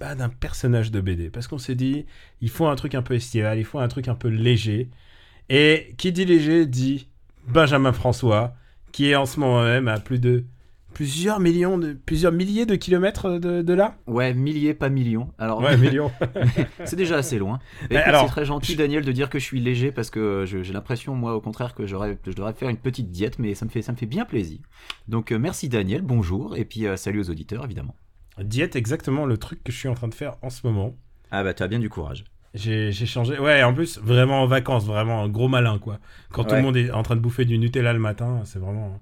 bah, d'un personnage de BD. Parce qu'on s'est dit, il faut un truc un peu estival, il faut un truc un peu léger. Et qui dit léger dit Benjamin François, qui est en ce moment même à plus de plusieurs millions de plusieurs milliers de kilomètres de, de là. Ouais, milliers, pas millions. Alors, Ouais, millions. c'est déjà assez loin. Et alors, c'est très gentil, Daniel, de dire que je suis léger parce que je- j'ai l'impression, moi, au contraire, que j'aurais, je devrais faire une petite diète, mais ça me fait, ça me fait bien plaisir. Donc, euh, merci, Daniel. Bonjour. Et puis, euh, salut aux auditeurs, évidemment. Diète, exactement le truc que je suis en train de faire en ce moment. Ah, bah, tu as bien du courage. J'ai changé. Ouais, en plus, vraiment en vacances, vraiment un gros malin, quoi. Quand tout le monde est en train de bouffer du Nutella le matin, c'est vraiment.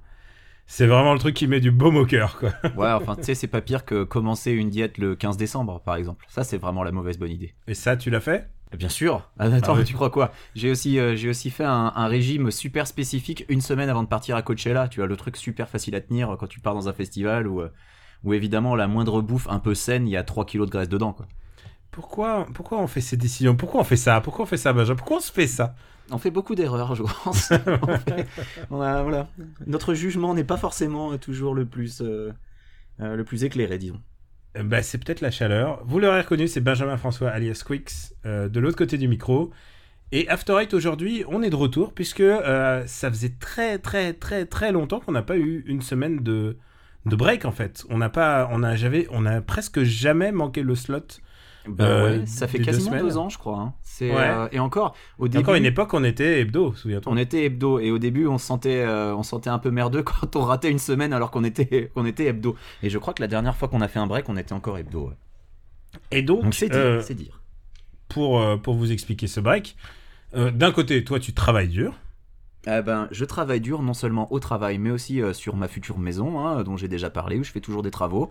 C'est vraiment le truc qui met du baume au cœur, quoi. Ouais, enfin, tu sais, c'est pas pire que commencer une diète le 15 décembre, par exemple. Ça, c'est vraiment la mauvaise bonne idée. Et ça, tu l'as fait? Bien sûr. Ah, attends, Ah oui. tu crois quoi? J'ai aussi, euh, j'ai aussi fait un, un régime super spécifique une semaine avant de partir à Coachella. Tu as le truc super facile à tenir quand tu pars dans un festival où, euh, où évidemment la moindre bouffe un peu saine, il y a 3 kilos de graisse dedans. Quoi. pourquoi, pourquoi on fait ces décisions? Pourquoi on fait ça? Pourquoi on fait ça, Benjamin? Pourquoi on se fait ça? On fait beaucoup d'erreurs, je pense. on fait- on a- voilà. Notre jugement n'est pas forcément toujours le plus, euh, euh, le plus éclairé, disons. Euh, bah, C'est peut-être la chaleur. Vous l'aurez reconnu, c'est Benjamin François alias Quicks, euh, de l'autre côté du micro. Et After Eight, aujourd'hui, on est de retour, puisque euh, ça faisait très, très, très, très longtemps qu'on n'a pas eu une semaine de, de break, en fait. On n'a pas, on a, j'avais, on a presque jamais manqué le slot. Bah Euh, ouais, ça fait deux quasiment semaines. deux ans, je crois. hein. C'est, Ouais. euh, et encore, au Il y a début, encore une époque, on était hebdo, souviens-toi. On était hebdo et au début on se sentait, euh, on se sentait un peu merdeux quand on ratait une semaine alors qu'on était, qu'on était hebdo. Et je crois que la dernière fois qu'on a fait un break on était encore hebdo. ouais. Et donc, Donc c'est dire, c'est dire. pour, pour vous expliquer ce break, euh, d'un côté, toi, tu travailles dur. Eh ben, je travaille dur non seulement au travail mais aussi euh, sur ma future maison hein, dont j'ai déjà parlé où je fais toujours des travaux.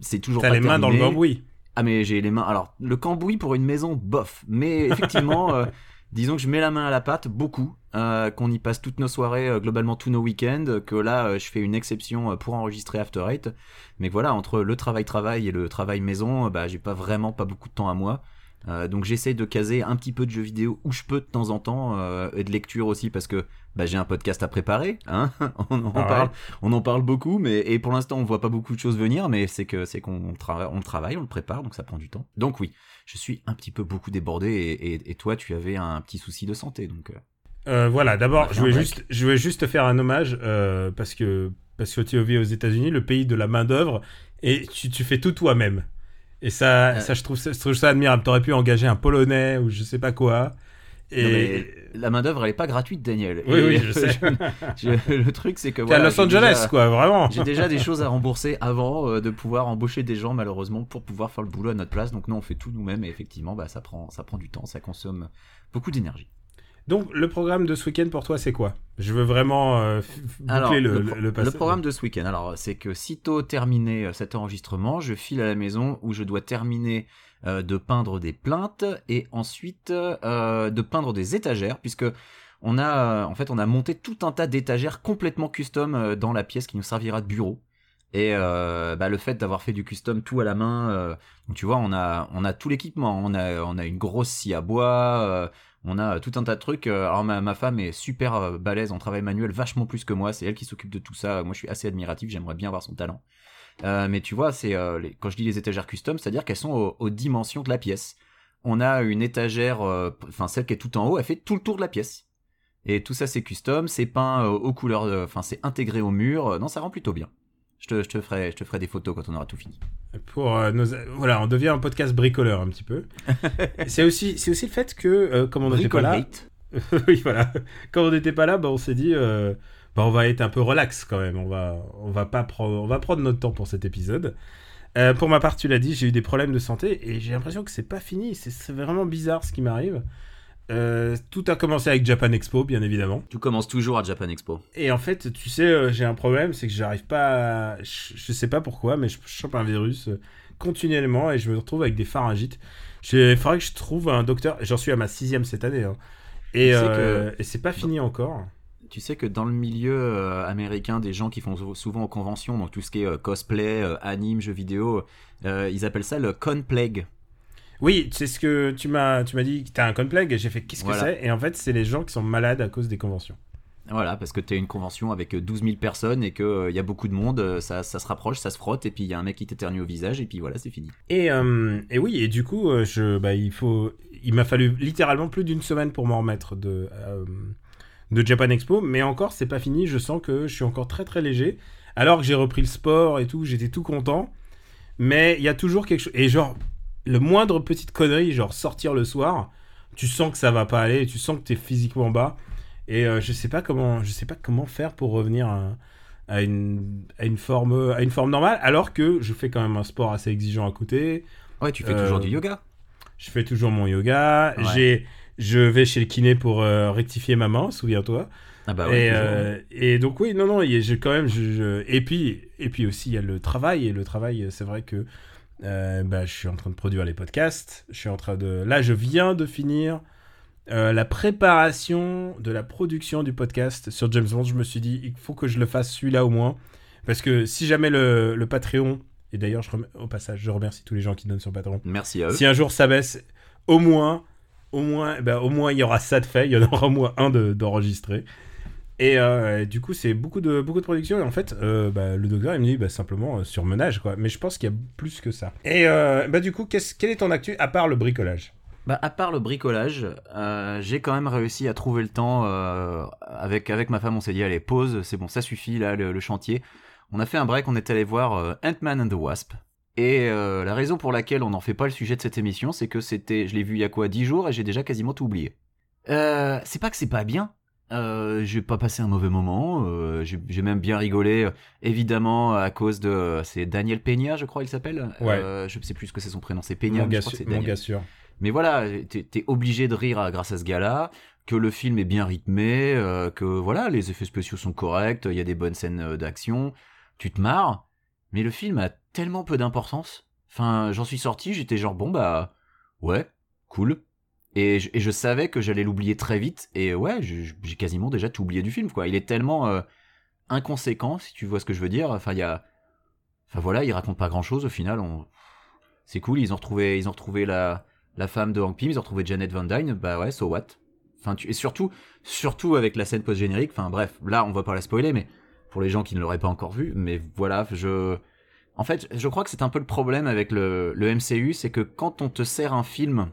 C'est toujours T'as les mains dans le bambouis. Ah mais j'ai les mains. Alors le cambouis pour une maison, bof. Mais effectivement, euh, disons que je mets la main à la pâte beaucoup, euh, qu'on y passe toutes nos soirées, globalement tous nos week-ends, que là je fais une exception pour enregistrer After Eight. Mais voilà, entre le travail travail et le travail maison, bah j'ai pas vraiment pas beaucoup de temps à moi. Euh, donc j'essaye de caser un petit peu de jeux vidéo où je peux de temps en temps euh, et de lecture aussi parce que bah, j'ai un podcast à préparer. Hein on, en Ah ouais. parle, on en parle beaucoup, mais et pour l'instant on voit pas beaucoup de choses venir, mais c'est que c'est qu'on travaille, on le travaille, on le prépare, donc ça prend du temps. Donc oui, je suis un petit peu beaucoup débordé et, et- et toi tu avais un petit souci de santé, donc. euh, voilà, d'abord, je voulais juste, je voulais juste te faire un hommage parce que parce que tu vis aux États-Unis, le pays de la main d'œuvre, et tu, tu fais tout toi-même. Et ça, Euh. ça je trouve ça, je trouve ça admirable. T'aurais pu engager un Polonais ou je sais pas quoi. Et Non, mais la main d'œuvre elle est pas gratuite, Daniel. Oui, Et oui, je sais. je- le truc c'est que t'es voilà, à Los Angeles, déjà- quoi, vraiment. J'ai déjà des choses à rembourser avant euh, de pouvoir embaucher des gens malheureusement pour pouvoir faire le boulot à notre place. Donc non, on fait tout nous-mêmes et effectivement, bah, ça prend, ça prend du temps, ça consomme beaucoup d'énergie. Donc, le programme de ce week-end pour toi, c'est quoi? Je veux vraiment euh, Alors, le, le, le, pro- le passage. le programme de ce week-end, alors c'est que sitôt terminé euh, cet enregistrement, je file à la maison où je dois terminer euh, de peindre des plaintes et ensuite euh, de peindre des étagères puisque on a en fait on a monté tout un tas d'étagères complètement custom dans la pièce qui nous servira de bureau. Et euh, bah, le fait d'avoir fait du custom tout à la main, euh, tu vois, on a on a tout l'équipement, on a on a une grosse scie à bois, euh, on a tout un tas de trucs. Euh, Alors ma, femme est super euh, balèze en travail manuel, vachement plus que moi. C'est elle qui s'occupe de tout ça. Moi, je suis assez admiratif. J'aimerais bien avoir son talent. Euh, mais tu vois, c'est euh, quand je dis les étagères custom, c'est-à-dire qu'elles sont aux, dimensions de la pièce. On a une étagère, euh, enfin celle qui est tout en haut, elle fait tout le tour de la pièce. Et tout ça, c'est custom, c'est peint euh, aux couleurs, enfin c'est intégré au mur. Euh, Non, ça rend plutôt bien. Je te, je te ferai, je te ferai des photos quand on aura tout fini. Pour euh, nos... Voilà, on devient un podcast bricoleur un petit peu. c'est aussi, c'est aussi le fait que, euh, comme on n'était pas là, oui, voilà. Quand on n'était pas là, bah, on s'est dit, euh, bah, on va être un peu relax quand même. On va, on va pas prendre, on va prendre notre temps pour cet épisode. Euh, pour ma part, tu l'as dit, j'ai eu des problèmes de santé et j'ai l'impression que c'est pas fini. C'est- C'est vraiment bizarre ce qui m'arrive. Euh, tout a commencé avec Japan Expo, bien évidemment. Tu commences toujours à Japan Expo. Et en fait, tu sais, euh, j'ai un problème, c'est que j'arrive pas. à- Je, je sais pas pourquoi, mais je chope un virus euh, continuellement et je me retrouve avec des pharyngites. Il faudrait que je trouve un docteur. J'en suis à ma sixième cette année. hein. Et, que- c'est pas fini encore. Tu sais que dans le milieu américain, des gens qui font sou- souvent aux conventions, donc tout ce qui est cosplay, anime, jeux vidéo, ils appellent ça le con plague. Oui, c'est ce que tu m'as tu m'as dit que t'as un complexe et j'ai fait qu'est-ce que c'est? Et en fait, c'est les gens qui sont malades à cause des conventions. Voilà, parce que tu une convention avec euh, 12 000 personnes et qu'il y a beaucoup de monde, euh, ça, ça se rapproche, ça se frotte, et puis il y a un mec qui t'éternue au visage, et puis voilà, c'est fini. Et, euh, et oui, et du coup, euh, je, bah, il faut, il m'a fallu littéralement plus d'une semaine pour m'en remettre de, euh, de Japan Expo, mais encore, c'est pas fini. Je sens que je suis encore très très léger, alors que j'ai repris le sport et tout, j'étais tout content. Mais il y a toujours quelque chose. Et genre, le moindre petite connerie, genre sortir le soir, tu sens que ça va pas aller, tu sens que t'es physiquement bas. Et euh, je sais pas comment, je sais pas comment faire pour revenir à, à une, à une forme, à une forme normale, alors que je fais quand même un sport assez exigeant à côté. Ouais, tu fais Euh, toujours du yoga. Je fais toujours mon yoga. Ouais. J'ai, je vais chez le kiné pour euh, rectifier ma main, souviens-toi. Ah bah ouais, et, euh, donc oui, non, non, j'ai quand même, je, je- et puis, et puis aussi il y a le travail et le travail, c'est vrai que euh, bah, je suis en train de produire les podcasts. Je suis en train de, là, je viens de finir euh, la préparation de la production du podcast sur James Bond. Je me suis dit, il faut que je le fasse celui-là au moins, parce que si jamais le, le Patreon, et d'ailleurs, je rem- au passage, je remercie tous les gens qui donnent sur Patreon. Merci à eux. Si un jour ça baisse, au moins, au moins, ben, au moins il y aura ça de fait. Il y en aura au moins un de- d'enregistré. Et euh, du coup, c'est beaucoup de, beaucoup de production. Et en fait, euh, bah, le docteur, il me dit bah, simplement euh, surmenage, quoi. Mais je pense qu'il y a plus que ça. Et euh, bah, du coup, qu'est-ce- quel est ton actu à part le bricolage? Bah, à part le bricolage, j'ai quand même réussi à trouver le temps. avec, avec ma femme, on s'est dit, allez, pause, c'est bon, ça suffit, là, le, chantier. On a fait un break, on est allé voir Ant-Man and the Wasp. Et la raison pour laquelle on n'en fait pas le sujet de cette émission, c'est que c'était, je l'ai vu il y a quoi, 10 jours, et j'ai déjà quasiment tout oublié. C'est pas que c'est pas bien. Euh, j'ai pas passé un mauvais moment. euh, j'ai même bien rigolé, euh, évidemment à cause de. euh, C'est Daniel Peña, je crois, il s'appelle. Ouais. Euh, je sais plus ce que c'est son prénom. C'est Peña. Mon mais je crois que mon gars sûr. Mais voilà, t'es obligé de rire à- grâce à ce gars-là, que le film est bien rythmé, euh, que voilà, les effets spéciaux sont corrects, il y a des bonnes scènes euh, d'action, tu te marres, mais le film a tellement peu d'importance. Enfin, j'en suis sorti, j'étais genre bon bah ouais, cool. Et je, savais que j'allais l'oublier très vite, et ouais, j'ai quasiment déjà tout oublié du film, quoi. Il est tellement euh, inconséquent, si tu vois ce que je veux dire. Enfin, il y a, enfin voilà, il raconte pas grand-chose au final. On... C'est cool, ils ont retrouvé, ils ont retrouvé la la femme de Hank Pym, ils ont retrouvé Janet Van Dyne, bah ouais, so what? Enfin. Et surtout, surtout avec la scène post-générique, enfin bref, là on va pas la spoiler, mais pour les gens qui ne l'auraient pas encore vu, mais voilà, je... En fait, je crois que c'est un peu le problème avec le MCU, c'est que quand on te sert un film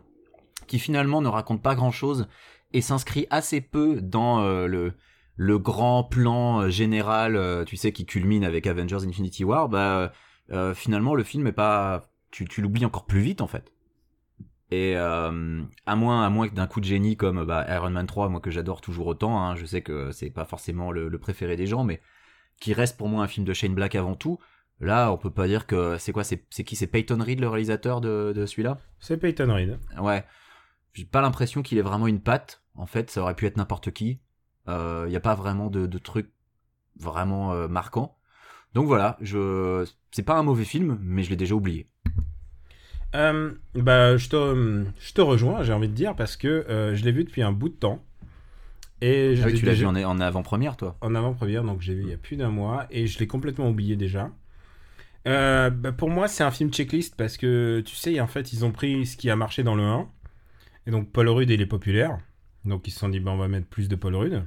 qui finalement ne raconte pas grand-chose et s'inscrit assez peu dans euh, le, le grand plan euh, général, euh, tu sais, qui culmine avec Avengers Infinity War, bah euh, finalement le film est pas... Tu, tu l'oublies encore plus vite en fait. Et à moins, à moins que d'un coup de génie comme bah, Iron Man 3, moi que j'adore toujours autant, hein, je sais que c'est pas forcément le, le préféré des gens, mais qui reste pour moi un film de Shane Black avant tout. Là, on peut pas dire que c'est quoi, c'est c'est qui, c'est Peyton Reed le réalisateur de, de celui-là? C'est Peyton Reed. Ouais, j'ai pas l'impression qu'il ait vraiment une patte. En fait, ça aurait pu être n'importe qui. Il euh, y a pas vraiment de, de trucs vraiment euh, marquants. Donc voilà, je c'est pas un mauvais film, mais je l'ai déjà oublié. Euh, bah, je te, je te rejoins, j'ai envie de dire, parce que euh, je l'ai vu depuis un bout de temps. Et je Ah oui, tu l'as vu déjà- en avant-première, toi. en avant-première, donc j'ai vu il y a plus d'un mois, et je l'ai complètement oublié déjà. Euh, bah, pour moi, c'est un film checklist parce que tu sais, en fait, ils ont pris ce qui a marché dans le 1, et donc Paul Rudd, il est populaire, donc ils se sont dit, bah, on va mettre plus de Paul Rudd.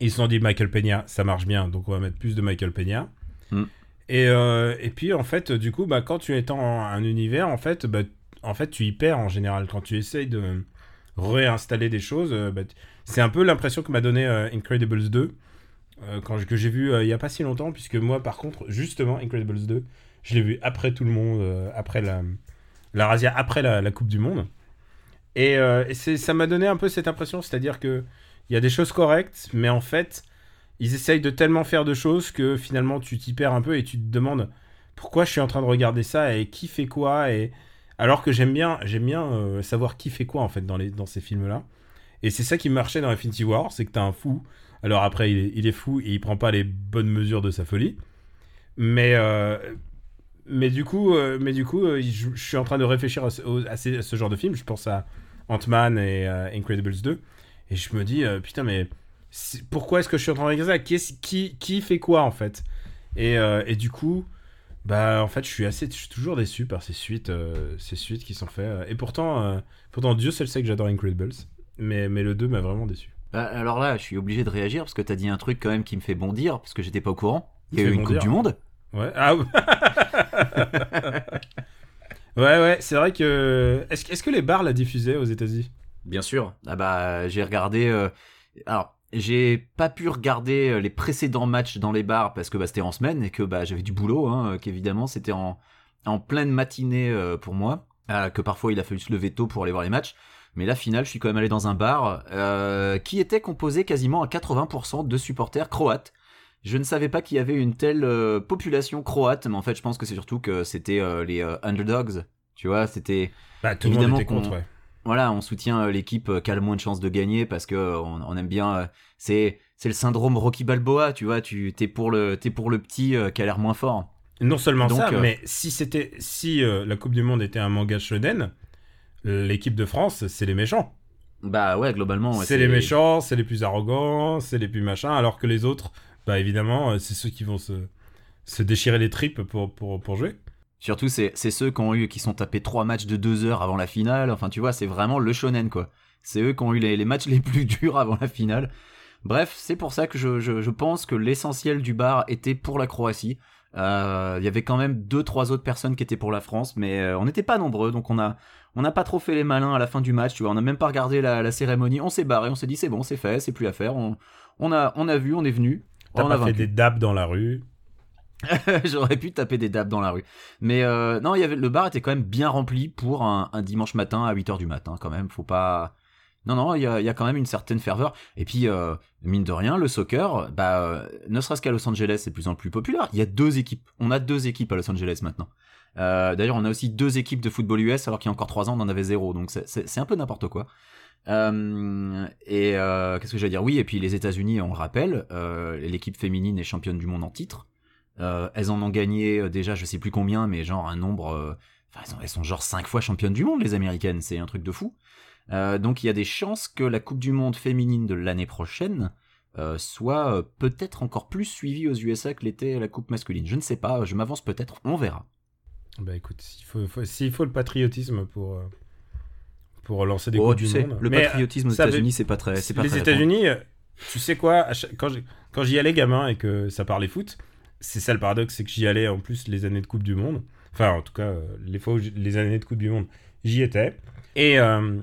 Ils se sont dit, Michael Peña, ça marche bien, donc on va mettre plus de Michael Peña. Mm. Et, euh, et puis, en fait, du coup, bah, quand tu es dans un univers, en fait, bah, en fait, tu y perds en général. Quand tu essayes de réinstaller des choses, euh, bah, c'est un peu l'impression que m'a donné euh, Incredibles 2, euh, quand je- que j'ai vu il y a pas si longtemps, puisque moi, par contre, justement, Incredibles 2, je l'ai vu après tout le monde, après la, la razzia, après la, la Coupe du Monde. Et, euh, ça m'a donné un peu cette impression, c'est-à-dire que il y a des choses correctes, mais en fait, ils essayent de tellement faire de choses que finalement tu t'y perds un peu et tu te demandes pourquoi je suis en train de regarder ça et qui fait quoi et alors que j'aime bien bien euh, savoir qui fait quoi en fait dans les dans ces films là et c'est ça qui marchait dans Infinity War c'est que t'as un fou. Alors après il est, fou et il prend pas les bonnes mesures de sa folie. Mais euh, mais du coup, euh, mais du coup, je, suis en train de réfléchir à ce, à ce genre de film. Je pense à Ant-Man et euh, Incredibles 2, et je me dis, euh, putain, mais pourquoi est-ce que je suis en train de regarder ça? Qui, qui fait quoi en fait? Et, euh, et du coup, bah en fait, je suis assez, je suis toujours déçu par ces suites, ces suites qui sont faites. Et pourtant, pourtant, Dieu seul sait que j'adore Incredibles, mais mais le 2 m'a vraiment déçu. Bah, alors là, je suis obligé de réagir parce que t'as dit un truc quand même qui me fait bondir parce que j'étais pas au courant. Il y a eu une bondir. Coupe du Monde. Ouais. Ah ouais. ouais, c'est vrai que. Est-ce, que- est-ce que les bars la diffusaient aux États-Unis? Bien sûr. Ah bah, j'ai regardé. euh, Alors, j'ai pas pu regarder euh, les précédents matchs dans les bars parce que bah, c'était en semaine et que bah, j'avais du boulot, hein, euh, qu'évidemment c'était en, en pleine matinée pour moi, que parfois il a fallu se lever tôt pour aller voir les matchs. Mais la finale, je suis quand même allé dans un bar qui était composé quasiment à 80% de supporters croates. Je ne savais pas qu'il y avait une telle euh, population croate, mais en fait, je pense que c'est surtout que c'était euh, les euh, underdogs. Tu vois, c'était Bah, tout le Évidemment monde était qu'on- contre, ouais. voilà, on soutient l'équipe qui a le moins de chances de gagner parce que on, on aime bien. c'est c'est le syndrome Rocky Balboa, tu vois. Tu t'es pour le t'es pour le petit qui a l'air moins fort. Non seulement Donc, ça, mais si c'était si la Coupe du Monde était un manga shonen, l'équipe de France, c'est les méchants. Bah ouais, globalement. ouais, c'est les méchants, c'est les plus arrogants, c'est les plus machins, alors que les autres, bah évidemment, euh, c'est ceux qui vont se, se déchirer les tripes pour, pour, pour jouer. Surtout, c'est ceux qui ont eu qui sont tapés trois matchs de deux heures avant la finale. Enfin, tu vois, c'est vraiment le shonen quoi. C'est eux qui ont eu les, les matchs les plus durs avant la finale. Bref, c'est pour ça que je, je, je pense que l'essentiel du bar était pour la Croatie. Euh, Il y avait quand même deux trois autres personnes qui étaient pour la France, mais euh, on n'était pas nombreux, donc on a on n'a pas trop fait les malins à la fin du match. Tu vois, on n'a même pas regardé la, la cérémonie. On s'est barré, on s'est dit c'est bon, c'est fait, c'est plus à faire. On, on a on a vu, on est venu. T'as on a pas fait vaincu. des dabs dans la rue. J'aurais pu taper des dabs dans la rue. Mais euh, non, il y avait, le bar était quand même bien rempli pour un, un dimanche matin à 8h du matin, quand même. Faut pas. Non, non, il y a, il y a quand même une certaine ferveur. Et puis, euh, mine de rien, le soccer, bah, euh, ne serait-ce qu'à Los Angeles, c'est de plus en plus populaire. Il y a deux équipes. On a deux équipes à Los Angeles maintenant. Euh, D'ailleurs, on a aussi deux équipes de football US, alors qu'il y a encore trois ans, on en avait zéro. Donc, c'est un peu n'importe quoi. Euh, et euh, qu'est-ce que j'allais dire? Oui, et puis les États-Unis, on le rappelle, euh, l'équipe féminine est championne du monde en titre. Elles en ont gagné déjà, je sais plus combien, mais genre un nombre. Enfin, elles, sont, genre cinq fois championnes du monde, les Américaines. C'est un truc de fou. Donc il y a des chances que la Coupe du Monde féminine de l'année prochaine soit peut-être encore plus suivie aux USA que l'était la Coupe masculine. Je ne sais pas, je m'avance peut-être, on verra. Bah écoute, s'il faut, faut- faut le patriotisme pour, pour lancer des oh, coupes tu du sais, monde. le Mais, patriotisme aux États-Unis, c'est pas très, c'est pas les États-Unis, tu sais quoi, chaque- quand j'y allais gamin et que ça parlait foot, c'est ça le paradoxe, c'est que j'y allais en plus les années de Coupe du Monde. Enfin, en tout cas, euh, les fois où les années de Coupe du Monde, j'y étais. Et, euh,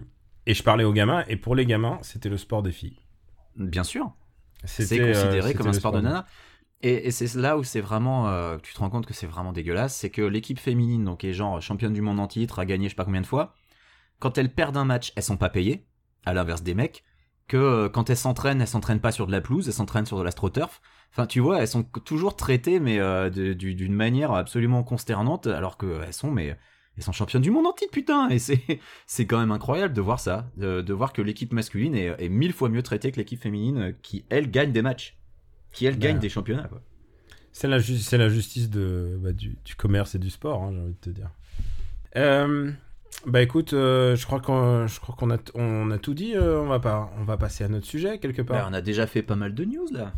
et je parlais aux gamins, et pour les gamins, c'était le sport des filles. Bien sûr. C'est euh, considéré comme un sport de nana. Et, et c'est là où c'est vraiment, euh, tu te rends compte que c'est vraiment dégueulasse, c'est que l'équipe féminine, donc qui est genre championne du monde en titre, a gagné je sais pas combien de fois. Quand elles perdent un match, elles sont pas payées, à l'inverse des mecs. Que euh, quand elles s'entraînent, elles s'entraînent pas sur de la pelouse, elles s'entraînent sur de l'astroturf. Enfin, tu vois, elles sont toujours traitées, mais euh, d'une manière absolument consternante, alors que elles sont, mais elles sont championnes du monde en titre, putain. Et c'est c'est quand même incroyable de voir ça, de, de voir que l'équipe masculine est, est mille fois mieux traitée que l'équipe féminine, euh, qui elle gagne des matchs, qui elle gagne Ben. des championnats. C'est la, ju- la justice de, bah, du, du commerce et du sport, hein, j'ai envie de te dire. Euh, bah écoute, euh, je crois qu'on, je crois qu'on a, on a tout dit. euh, on va pas, on va passer à notre sujet quelque part. on a déjà fait pas mal de news là.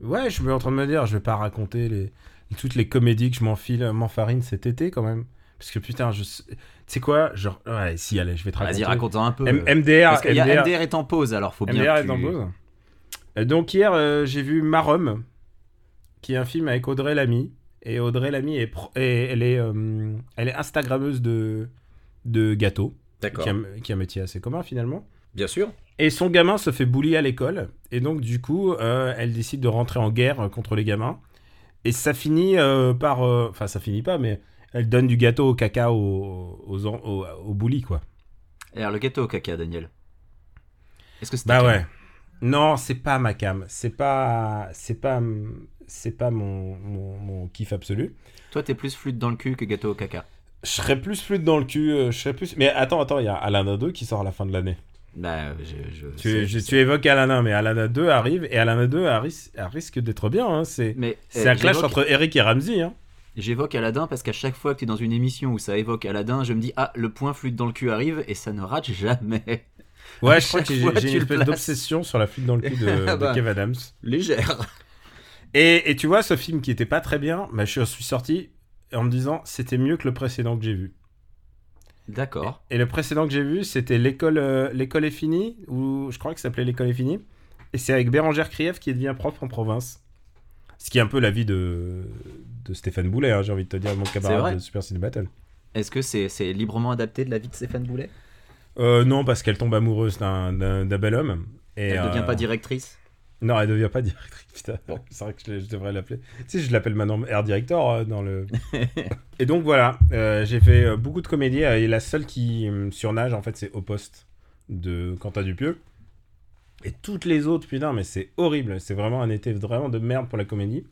Ouais, je suis en train de me dire, je vais pas raconter les, toutes les comédies que je m'enfile, m'enfarine cet été quand même. Parce que putain, je, tu sais quoi, genre, ouais, si allez, je vais te raconter. Vas-y, raconte-en un peu. M- MDR, Parce qu'il y a MDR, est en pause, alors faut bien. MDR que est en pause. Euh, Donc hier, euh, j'ai vu Marum, qui est un film avec Audrey Lamy. Et Audrey Lamy, est, pro- et elle, est, elle est Instagrammeuse de, de D'accord. qui a un métier assez commun finalement. Bien sûr. Et son gamin se fait bully à l'école. Et donc, du coup, euh, elle décide de rentrer en guerre euh, contre les gamins. Et ça finit euh, par. euh, Enfin, ça finit pas, mais elle donne du gâteau au caca aux, aux, aux, aux bullies, quoi. Et alors le gâteau au caca, Daniel? Est-ce que c'est Bah ouais. Non, c'est pas ma cam. C'est pas. C'est pas. C'est pas mon, mon, mon kiff absolu. Toi, t'es plus flûte dans le cul que gâteau au caca. Je serais plus flûte dans le cul. euh, Je serais plus. Mais attends, attends, il y a Alana 2 qui sort à la fin de l'année. Bah, je. je Tu, sais- je- tu évoques Alana, mais Alana 2 arrive. Et Alana 2 elle ris- risque d'être bien. hein. C'est. Mais C'est euh, un clash entre Eric et Ramsey. Hein. J'évoque Aladdin parce qu'à chaque fois que tu es dans une émission où ça évoque Aladdin, je me dis ah le point flûte dans le cul arrive et ça ne rate jamais. Ouais, je crois que j'ai une espèce d'obsession sur la flûte dans le cul de, Ah bah. de Kev Adams. Légère. Et, et tu vois, ce film qui était pas très bien, bah, je suis sorti en me disant c'était mieux que le précédent que j'ai vu. D'accord. Et le précédent que j'ai vu, c'était l'école euh, l'école est finie, ou je crois que ça s'appelait l'école est finie. Et c'est avec Bérangère Krief qui devient prof en province. Ce qui est un peu la vie de, de Stéphane Boulet, hein, j'ai envie de te dire, mon camarade de Super Ciné Battle. Est-ce que c'est c'est librement adapté de la vie de Stéphane Boulet? Euh, non, parce qu'elle tombe amoureuse d'un bel homme. Et, Elle ne devient euh, pas directrice? Non, elle devient pas directrice. Putain, c'est vrai que je, je devrais l'appeler. Tu sais, je l'appelle maintenant Air Director euh, dans le. et donc voilà, euh, j'ai fait euh, beaucoup de comédies et la seule qui surnage en fait, c'est Au Poste de Quentin Dupieux. Et toutes les autres, putain, mais c'est horrible. C'est vraiment un été vraiment de merde pour la comédie.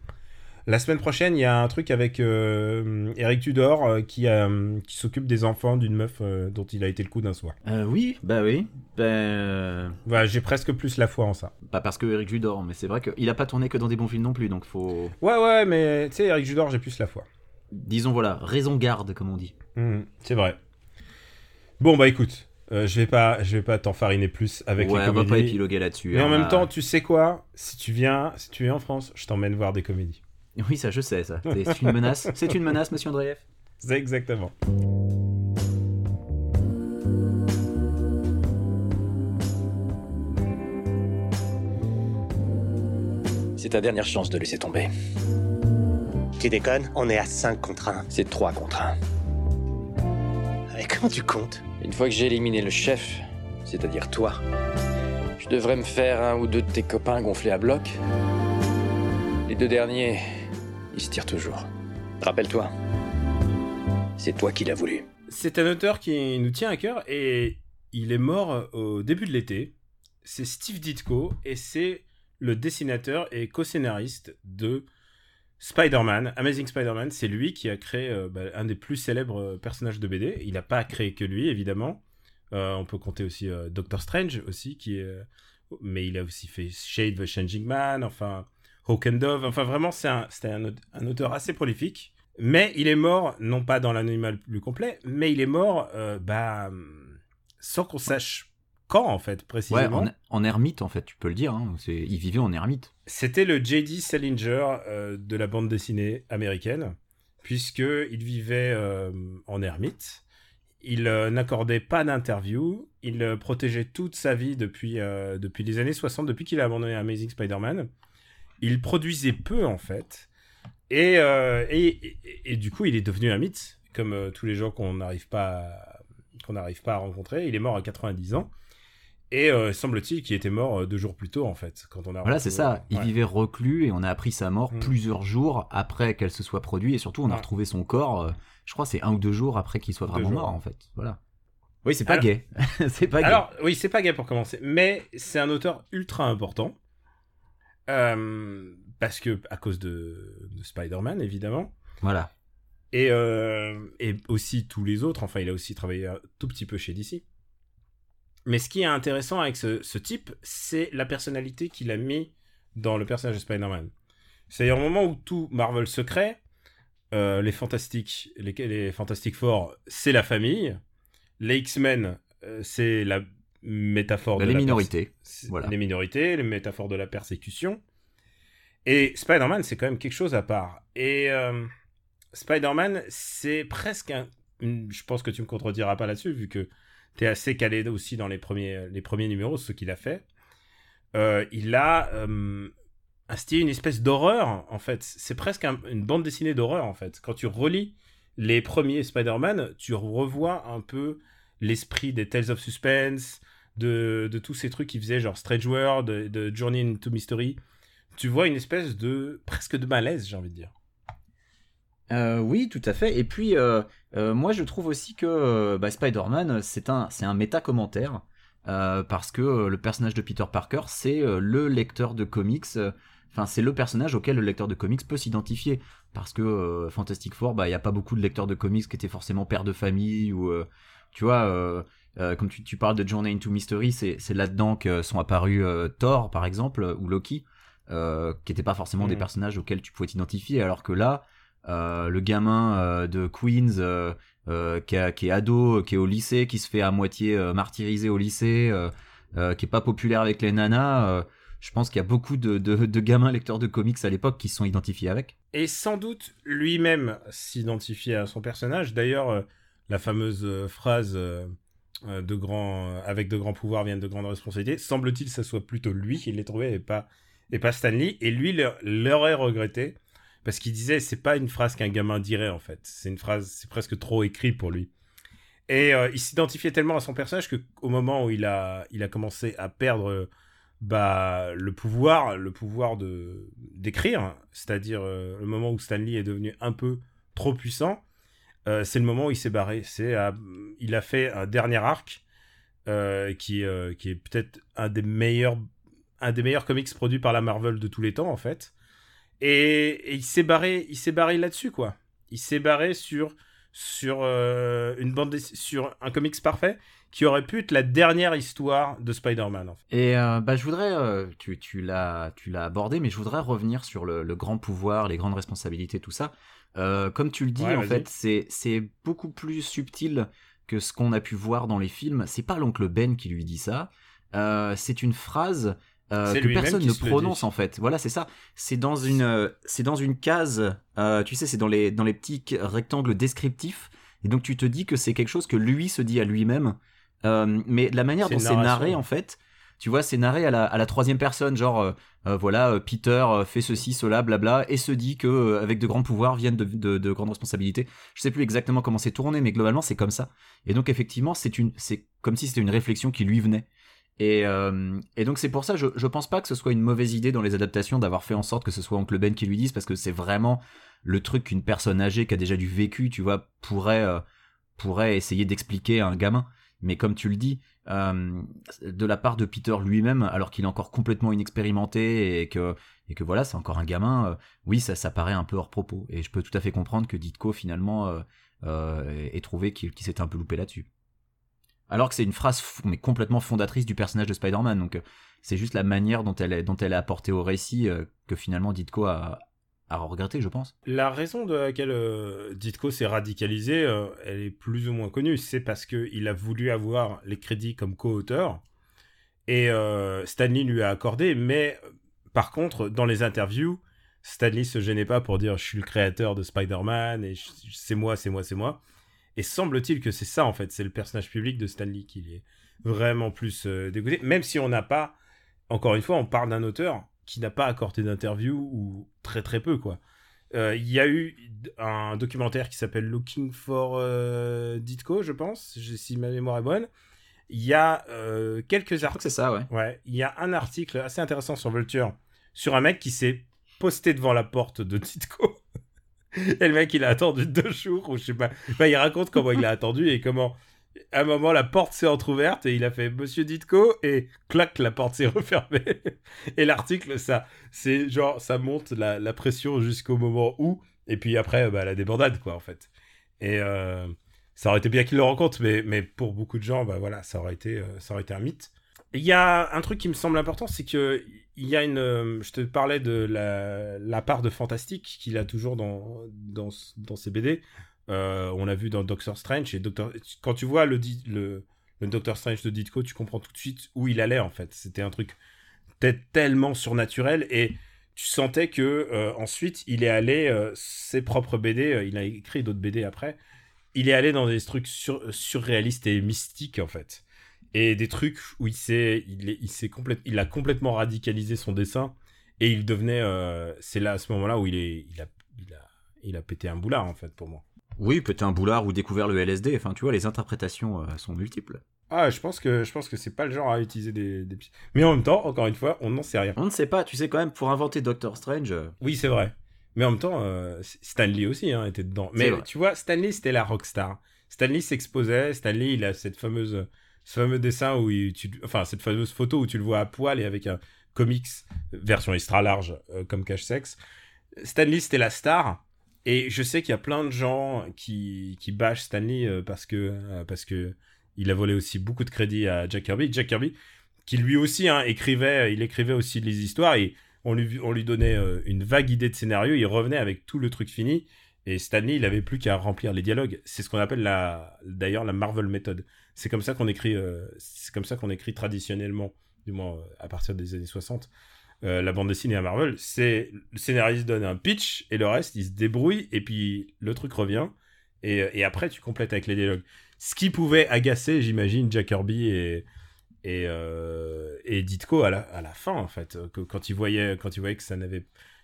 La semaine prochaine, il y a un truc avec euh, Eric Tudor euh, qui, euh, qui s'occupe des enfants d'une meuf dont il a été le coup d'un soir. Euh, Oui, bah oui. Ben, j'ai presque plus la foi en ça. pas parce que Eric Judor, mais c'est vrai qu'il a pas tourné que dans des bons films non plus, donc faut. Ouais, ouais, mais tu sais, Eric Judor, j'ai plus la foi. Disons voilà, raison garde, comme on dit. Mhm, c'est vrai. Bon bah écoute, euh, je vais pas, je vais pas t'enfariner plus avec ouais, les on va pas comédies. épiloguer là-dessus. mais en hein, même temps, tu sais quoi? Si tu viens, si tu viens en France, je t'emmène voir des comédies. Oui, ça, je sais, ça. C'est une menace. C'est une menace, monsieur Andreev. C'est exactement. C'est ta dernière chance de laisser tomber. Tu déconnes On est à 5 contre 1. C'est 3 contre 1. Et comment tu comptes? Une fois que j'ai éliminé le chef, c'est-à-dire toi, je devrais me faire un ou deux de tes copains gonflés à bloc. Les deux derniers, ils se tirent toujours. Rappelle-toi, c'est toi qui l'as voulu. C'est un auteur qui nous tient à cœur et il est mort au début de l'été. C'est Steve Ditko et c'est le dessinateur et co-scénariste de Spider-Man, Amazing Spider-Man. C'est lui qui a créé euh, bah, un des plus célèbres euh, personnages de BD. Il n'a pas créé que lui, évidemment. Euh, on peut compter aussi euh, Doctor Strange aussi, qui est... euh, mais il a aussi fait Shade the Changing Man, enfin Hawk and Dove. Enfin vraiment, c'est un, c'était un, aut- un auteur assez prolifique. Mais il est mort, non pas dans l'anonymat le plus complet, mais il est mort euh, bah, sans qu'on sache quand, en fait, Ouais, précisément. en, en ermite, en fait, tu peux le dire. Hein. Il vivait en ermite. C'était le J.D. Salinger euh, de la bande dessinée américaine, puisqu'il vivait euh, en ermite. Il n'accordait pas d'interview. Il protégeait toute sa vie depuis, depuis les années 60, depuis qu'il a abandonné Amazing Spider-Man. Il produisait peu, en fait. Et, euh, et, et- et du coup, il est devenu un mythe, comme euh, tous les gens qu'on n'arrive pas, à- qu'on n'arrive pas à rencontrer. Il est mort à 90 ans. Et euh, semble-t-il qu'il était mort deux jours plus tôt, en fait, quand on a Voilà, c'est ça. Il Ouais. vivait reclus et on a appris sa mort Mm. plusieurs jours après qu'elle se soit produite. Et surtout, on a Ouais. retrouvé son corps, euh, je crois, c'est un ou deux jours après qu'il soit vraiment mort, en fait. Voilà. Oui, c'est pas Alors- gay. c'est pas gay. Alors, oui, c'est pas gay pour commencer, mais c'est un auteur ultra important. Euh, parce que, à cause de, de Spider-Man, évidemment. Voilà. Et, euh, et aussi tous les autres. Enfin, il a aussi travaillé un tout petit peu chez DC. Mais ce qui est intéressant avec ce, ce type, c'est la personnalité qu'il a mis dans le personnage de Spider-Man. C'est-à-dire au moment où tout Marvel se crée, euh, les Fantastiques, les, les Fantastic Four, c'est la famille. Les X-Men, euh, c'est la métaphore de les la minorités. voilà. Les minorités, les métaphores de la persécution. Et Spider-Man, c'est quand même quelque chose à part. Et euh, Spider-Man, c'est presque un. Je pense que tu me contrediras pas là-dessus, vu que tu es assez calé aussi dans les premiers, les premiers numéros, ce qu'il a fait. Euh, il a euh, instillé une espèce d'horreur, en fait. C'est presque un- une bande dessinée d'horreur, en fait. Quand tu relis les premiers Spider-Man, tu revois un peu l'esprit des Tales of Suspense, de, de tous ces trucs qu'il faisait, genre Strange World, de, Journey into Mystery. Tu vois une espèce de. presque de malaise, j'ai envie de dire. Euh, oui, tout à fait. Et puis, euh, euh, moi, je trouve aussi que bah, Spider-Man, c'est un, c'est un méta-commentaire. parce que le personnage de Peter Parker, c'est le lecteur de comics. Enfin, c'est le personnage auquel le lecteur de comics peut s'identifier. Parce que Fantastic Four, bah, il n'y a pas beaucoup de lecteurs de comics qui étaient forcément pères de famille ou. Tu vois, euh, euh, comme tu, tu parles de Journey into Mystery, c'est là-dedans que sont apparus euh, Thor, par exemple, ou Loki, euh, qui n'étaient pas forcément des Mhm. personnages auxquels tu pouvais t'identifier. Alors que là, le gamin de Queens qui, a- qui est ado, qui est au lycée, qui se fait à moitié martyriser au lycée, qui est pas populaire avec les nanas. je pense qu'il y a beaucoup de, de, de gamins lecteurs de comics à l'époque qui se sont identifiés avec. Et sans doute lui-même s'identifier à son personnage. D'ailleurs, la fameuse euh, phrase euh, euh, de avec de grands pouvoirs viennent de grandes responsabilités, semble-t-il ce soit plutôt lui qui l'ait trouvé et pas, et pas Stanley. Et lui l'a- l'aurait regretté parce qu'il disait c'est pas une phrase qu'un gamin dirait en fait. C'est une phrase, c'est presque trop écrit pour lui. Et il s'identifiait tellement à son personnage que au moment où il a, il a commencé à perdre bah, le pouvoir, le pouvoir de d'écrire, c'est-à-dire le moment où Stanley est devenu un peu trop puissant, euh, c'est le moment où il s'est barré. C'est, à- il a fait un dernier arc euh, qui, euh, qui est peut-être un des meilleurs, un des meilleurs comics produits par la Marvel de tous les temps en fait. Et, il s'est barré, il s'est barré là-dessus quoi. Il s'est barré sur sur euh, une bande sur un comics parfait qui aurait pu être la dernière histoire de Spider-Man en fait. Et bah, je voudrais, euh, tu, tu l'as, abordé, mais je voudrais revenir sur le grand pouvoir, les grandes responsabilités, tout ça. Euh, comme tu le dis, Ouais, en fait, c'est, beaucoup plus subtil que ce qu'on a pu voir dans les films. C'est pas l'oncle Ben qui lui dit ça. Euh, c'est une phrase euh, que personne ne prononce en fait. Voilà, c'est ça. C'est dans une, c'est dans une case. tu sais, c'est dans les, dans les petits rectangles descriptifs. Et donc tu te dis que c'est quelque chose que lui se dit à lui-même. Mais la manière dont c'est narré en fait, tu vois, c'est narré à la, troisième personne, genre euh, euh, voilà, euh, Peter fait ceci, cela, blabla, et se dit que avec de grands pouvoirs viennent de, de- de grandes responsabilités. Je sais plus exactement comment c'est tourné, mais globalement c'est comme ça. Et donc effectivement, c'est comme si c'était une réflexion qui lui venait. Et, donc c'est pour ça, je, je pense pas que ce soit une mauvaise idée dans les adaptations d'avoir fait en sorte que ce soit Oncle Ben qui lui dise, parce que c'est vraiment le truc qu'une personne âgée qui a déjà du vécu, tu vois, pourrait essayer d'expliquer à un gamin. Mais comme tu le dis, euh, de la part de Peter lui-même, alors qu'il est encore complètement inexpérimenté et que, voilà, c'est encore un gamin, euh, oui, ça, ça paraît un peu hors propos. Et je peux tout à fait comprendre que Ditko, finalement, euh, ait trouvé qu'il s'était un peu loupé là-dessus. Alors que c'est une phrase mais complètement fondatrice du personnage de Spider-Man. Donc c'est juste la manière dont elle est, dont elle est apportée au récit que finalement Ditko a, a regretté, je pense. La raison de laquelle euh, Ditko s'est radicalisé, euh, elle est plus ou moins connue. C'est parce qu'il a voulu avoir les crédits comme co-auteur. Et euh, Stanley lui a accordé. Mais par contre, dans les interviews, Stanley se gênait pas pour dire je suis le créateur de Spider-Man et c'est moi, c'est moi, c'est moi. Et semble-t-il que c'est ça en fait, c'est le personnage public de Stanley qui est vraiment plus euh, dégoûté. Même si on n'a pas, encore une fois, on parle d'un auteur qui n'a pas accordé d'interview ou très très peu quoi. Euh, Il y a eu un documentaire qui s'appelle Looking for euh, Ditko, je pense, si ma mémoire est bonne. Il y a euh, quelques articles. c'est ça, ouais. Ouais, il y a un article assez intéressant sur Vulture sur un mec qui s'est posté devant la porte de Ditko. Et le mec, il a attendu deux jours, ou je sais pas. Enfin, il raconte comment il a attendu et comment, à un moment, la porte s'est entrouverte et il a fait Monsieur Ditko et clac, la porte s'est refermée. Et l'article, ça, c'est genre, ça monte la, la pression jusqu'au moment où, et puis après, bah, la débandade, quoi, en fait. Et euh, ça aurait été bien qu'il le rencontre, mais, mais pour beaucoup de gens, bah voilà, ça aurait été, euh, ça aurait été un mythe. Il y a un truc qui me semble important, c'est que il y a une. euh, Je te parlais de la, la part de fantastique qu'il a toujours dans, dans, dans ses BD. Euh, on l'a vu dans Doctor Strange. Et Doctor, quand tu vois le, Doctor Strange de Ditko, tu comprends tout de suite où il allait en fait. C'était un truc tellement surnaturel et tu sentais que euh, ensuite il est allé euh, ses propres BD. euh, il a écrit d'autres BD après. Il est allé dans des trucs sur- surréalistes et mystiques en fait et des trucs où il s'est il, il a complètement radicalisé son dessin et il devenait c'est là à ce moment-là où il est il a il a il a pété un boulard en fait pour moi. Oui, peut-être un boulard ou découvert le LSD. Enfin, tu vois, les interprétations euh, sont multiples. Ah, je pense que je pense que c'est pas le genre à utiliser des, des... mais en même temps, encore une fois, on n'en sait rien. On ne sait pas, tu sais quand même, pour inventer Doctor Strange, euh, Oui, c'est vrai. Mais en même temps, euh, Stanley aussi hein, était dedans. Mais tu vois, Stanley, c'était la rockstar. Stanley s'exposait. Stanley, il a cette fameuse, ce fameux dessin où il, tu, enfin, cette fameuse photo où tu le vois à poil et avec un comics version extra large comme cache-sexe. Stanley, c'était la star. Et je sais qu'il y a plein de gens qui, qui bâchent Stanley euh, parce que, euh, parce que il a volé aussi beaucoup de crédit à Jack Kirby. Jack Kirby, qui lui aussi hein, écrivait, il écrivait aussi les histoires et on lui, on lui donnait euh, une vague idée de scénario, il revenait avec tout le truc fini Et Stanley, il avait plus qu'à remplir les dialogues. C'est ce qu'on appelle d'ailleurs, la Marvel méthode. C'est comme ça qu'on écrit, c'est comme ça qu'on écrit traditionnellement, du moins à partir des années 60. Euh, la bande dessinée à Marvel, c'est le scénariste donne un pitch et le reste il se débrouille et puis le truc revient et, et après tu complètes avec les dialogues. Ce qui pouvait agacer, j'imagine, Jack Kirby et et, euh, Ditko à la, fin en fait, que, quand il voyait quand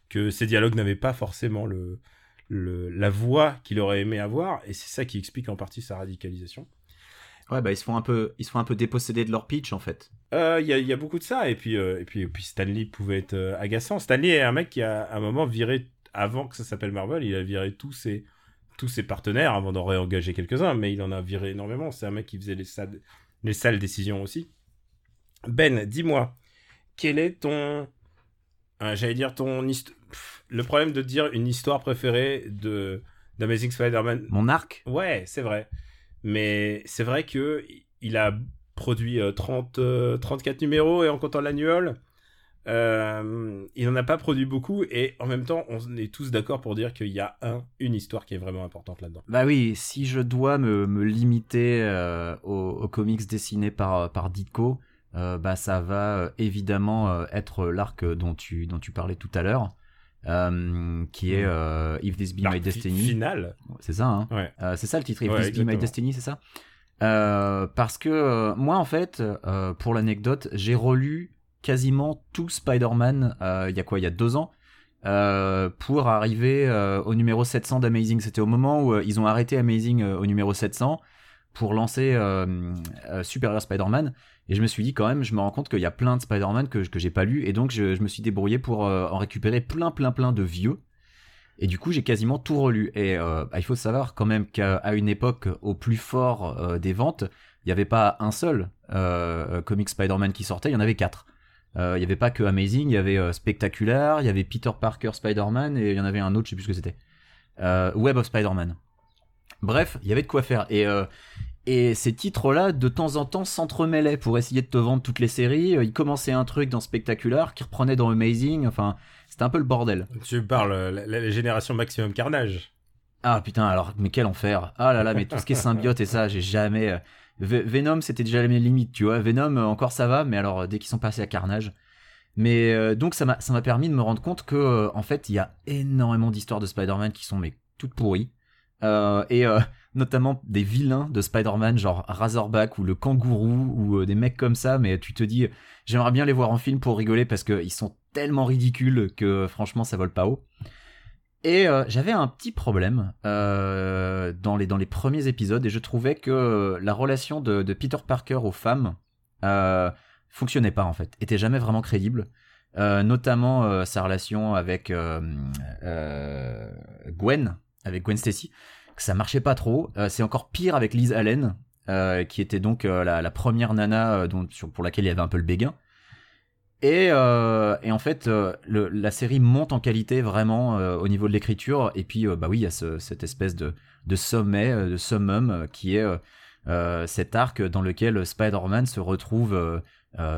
que ces dialogues n'avaient pas forcément la voix qu'il aurait aimé avoir et c'est ça qui explique en partie sa radicalisation. Ouais, bah ils se font un peu, ils se font un peu déposséder de leur pitch en fait. Euh, Il y, a, il y a beaucoup de ça, et puis, euh, et puis, et puis Stanley pouvait être euh, agaçant. Stanley est un mec qui a à un moment viré, avant que ça s'appelle Marvel, il a viré tous ses, tous ses partenaires avant d'en réengager quelques-uns, mais il en a viré énormément. C'est un mec qui faisait les sales, les sales décisions aussi. Ben, dis-moi, quel est ton. euh, J'allais dire ton. hist- Pff, Le problème de dire une histoire préférée de d'Amazing Spider-Man? Mon arc? Ouais, c'est vrai. Mais c'est vrai que il a produit euh, 30, euh, 34 numéros et en comptant l'annual, euh, il n'en a pas produit beaucoup et en même temps, on est tous d'accord pour dire qu'il y a un, une histoire qui est vraiment importante là-dedans. Bah oui, si je dois me, limiter euh, aux, comics dessinés par, par Ditko, euh, bah ça va euh, évidemment euh, être l'arc dont tu, dont tu parlais tout à l'heure, euh, qui est Mm. euh, If This Be My Destiny. Final. C'est ça, hein Ouais. Euh, c'est ça le titre, If Ouais, This Be My. Destiny, c'est ça Euh, Parce que moi, en fait, pour l'anecdote, j'ai relu quasiment tout Spider-Man il y a quoi Il y a deux ans pour arriver au numéro 700 d'Amazing. C'était au moment où ils ont arrêté Amazing au numéro 700 pour lancer Superior Spider-Man. Et je me suis dit quand même, je me rends compte qu'il y a plein de Spider-Man que, que j'ai pas lu. Et donc je, me suis débrouillé pour euh, en récupérer plein, plein, plein de vieux. Et du coup, j'ai quasiment tout relu. Et euh, bah, il faut savoir quand même qu'à une époque, au plus fort euh, des ventes, il n'y avait pas un seul comic Spider-Man qui sortait, il y en avait quatre. Il n'y avait pas que Amazing, il y avait Spectacular, il y avait Peter Parker Spider-Man et il y en avait un autre, je sais plus ce que c'était. Web of Spider-Man. Bref, il y avait de quoi faire. Et, et ces titres-là, de temps en temps, s'entremêlaient pour essayer de te vendre toutes les séries. Euh, Ils commençaient un truc dans Spectacular, qui reprenait dans Amazing. Enfin, c'était un peu le bordel. Tu parles euh, la, la- génération Maximum Carnage. Ah putain, alors, mais quel enfer. Ah là là, mais tout ce qui est symbiote et ça, j'ai jamais. euh, Ve- Venom, c'était déjà mes limites, tu vois. Venom, encore ça va, mais alors, dès qu'ils sont passés à Carnage. Mais euh, donc, ça m'a ça m'a permis de me rendre compte que, euh, en fait, il y a énormément d'histoires de Spider-Man qui sont, mais toutes pourries. Euh, et euh, notamment des vilains de Spider-Man, genre Razorback ou le kangourou ou euh, des mecs comme ça, mais tu te dis, j'aimerais bien les voir en film pour rigoler parce qu'ils sont tellement ridicules que franchement, ça vole pas haut. Et euh, j'avais un petit problème euh, dans, les, premiers épisodes et je trouvais que la relation de, Peter Parker aux femmes fonctionnait pas en fait, était jamais vraiment crédible. Notamment sa relation avec Gwen, avec Gwen Stacy, ça marchait pas trop. Euh, c'est encore pire avec Liz Allen, euh, qui était donc euh, la, première nana pour laquelle il y avait un peu le béguin. Et, en fait, la série monte en qualité vraiment au niveau de l'écriture. Et puis, bah oui, il y a ce- cette espèce de, sommet, de summum, qui est cet arc dans lequel Spider-Man se retrouve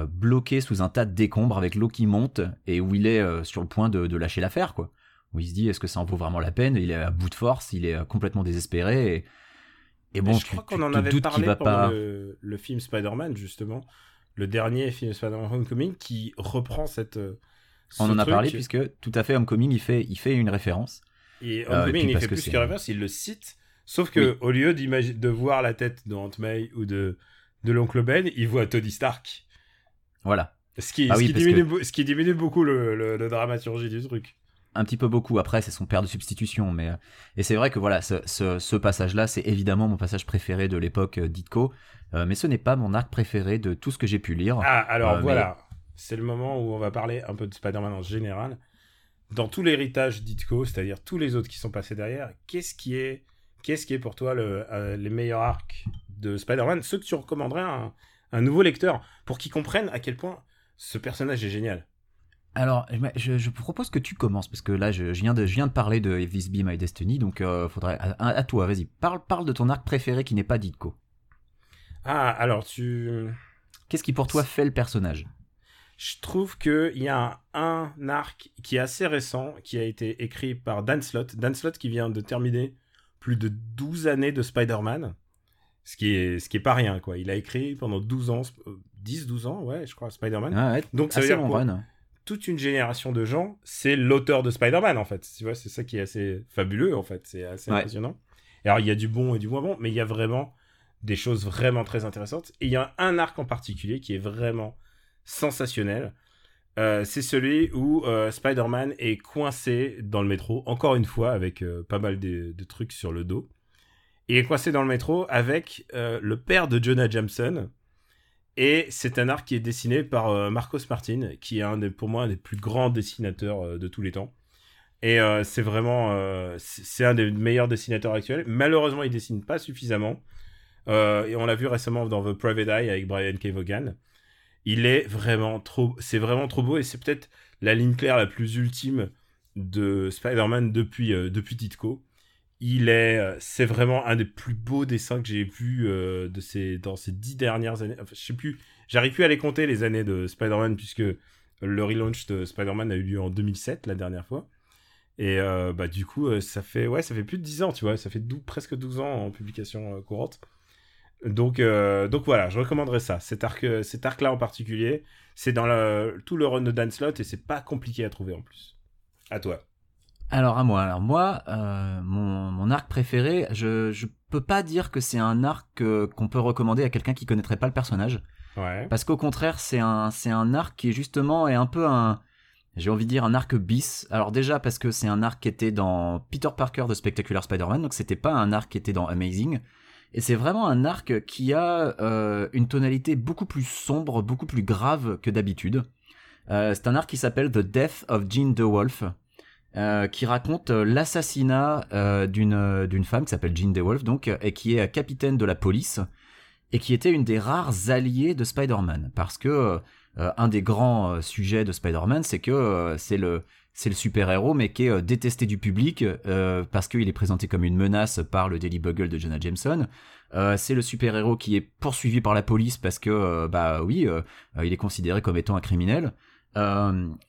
bloqué sous un tas de décombres avec l'eau qui monte et où il est sur le point de, de lâcher l'affaire, quoi. Où il se dit, est-ce que ça en vaut vraiment la peine? Il est à bout de force, il est euh, complètement désespéré. Et, et bon, Et je tu, crois qu'on en avait parlé va pendant pas. le, le film Spider-Man, justement. Le dernier film Spider-Man Homecoming qui reprend cette. euh, On en a parlé puisque tout à fait Homecoming, il fait, il fait une référence. Et Euh, Homecoming, puis il fait que plus que référence, il le cite. Sauf que Oui. au lieu de voir la tête de Aunt May ou de, de l'oncle Ben, il voit Tony Stark. Voilà. Ce qui, Ah ce oui, qui parce diminue, beau- ce qui diminue beaucoup le, le- le dramaturgie du truc. Un petit peu beaucoup. Après, c'est son père de substitution, mais euh, et c'est vrai que voilà, ce, ce, ce passage-là, c'est évidemment mon passage préféré de l'époque euh, Ditko, euh, mais ce n'est pas mon arc préféré de tout ce que j'ai pu lire. Ah, alors Euh, mais- voilà. C'est le moment où on va parler un peu de Spider-Man en général. Dans tout l'héritage d'Itko, c'est-à-dire tous les autres qui sont passés derrière, qu'est-ce qui est, qu'est-ce qui est pour toi le, euh, les meilleurs arcs de Spider-Man? Ceux que tu recommanderais à un, un nouveau lecteur pour qu'il comprenne à quel point ce personnage est génial. Alors, je, je propose que tu commences parce que là, je, je viens de, je viens de parler de If This Be My Destiny, donc euh, faudrait à, à toi, vas-y, parle, parle de ton arc préféré qui n'est pas Ditko. Ah, alors tu. Qu'est-ce qui pour toi fait le personnage? Je trouve qu'il y a un, un arc qui est assez récent, qui a été écrit par Dan Slott. Dan Slott qui vient de terminer plus de 12 années de Spider-Man. Ce qui est, ce qui est pas rien, quoi. Il a écrit pendant 12 ans, 10-12 ans, ouais, je crois, Spider-Man. Ah ouais, Donc ça veut dire run. Toute une génération de gens, c'est l'auteur de Spider-Man, en fait. Tu vois, c'est ça qui est assez fabuleux, en fait. C'est assez Ouais. impressionnant. Alors, il y a du bon et du moins bon, mais il y a vraiment des choses vraiment très intéressantes. Et il y a un arc en particulier qui est vraiment sensationnel. Euh, c'est celui où euh, Spider-Man est coincé dans le métro, encore une fois, avec euh, pas mal de, de trucs sur le dos. Il est coincé dans le métro avec le père de Jonah Jameson. Et c'est un arc qui est dessiné par euh, Marcos Martin, qui est pour moi un des plus grands dessinateurs euh, de tous les temps. Et euh, c'est vraiment, c'est un des meilleurs dessinateurs actuels. Malheureusement, il dessine pas suffisamment. Et on l'a vu récemment dans The Private Eye avec Brian K. Vaughan. Il est vraiment trop, c'est vraiment trop beau et c'est peut-être la ligne claire la plus ultime de Spider-Man depuis euh, depuis Ditko. Il est, euh, c'est vraiment un des plus beaux dessins que j'ai vu euh, de ces dans ces dix dernières années. Enfin, je sais plus, j'arrive plus à les compter les années de Spider-Man puisque le relaunch de Spider-Man a eu lieu en 2007 la dernière fois. Et euh, bah du coup, ça fait ouais, ça fait plus de 10 ans, tu vois, ça fait 12 presque 12 ans en publication courante. Donc donc voilà, je recommanderais ça. Cet arc cet arc là en particulier, c'est dans le, tout le run de Dan Slott et c'est pas compliqué à trouver en plus. À toi. Alors à moi, alors moi, euh, mon, mon arc préféré, je je peux pas dire que c'est un arc euh, qu'on peut recommander à quelqu'un qui connaîtrait pas le personnage, Ouais. parce qu'au contraire c'est un c'est un arc qui justement est un peu un j'ai envie de dire un arc bis. Alors déjà parce que c'est un arc qui était dans Peter Parker de Spectacular Spider-Man, donc c'était pas un arc qui était dans Amazing. Et c'est vraiment un arc qui a euh, une tonalité beaucoup plus sombre, beaucoup plus grave que d'habitude. Euh, c'est un arc qui s'appelle The Death of Jean DeWolf, euh, qui raconte euh, l'assassinat euh, d'une d'une femme qui s'appelle Jean DeWolf, donc, et qui est capitaine de la police, et qui était une des rares alliés de Spider-Man, parce que un des grands sujets de Spider-Man, c'est que c'est le c'est le super-héros, mais qui est détesté du public parce qu'il est présenté comme une menace par le Daily Bugle de Jonah Jameson. C'est le super-héros qui est poursuivi par la police parce que, bah oui, il est considéré comme étant un criminel.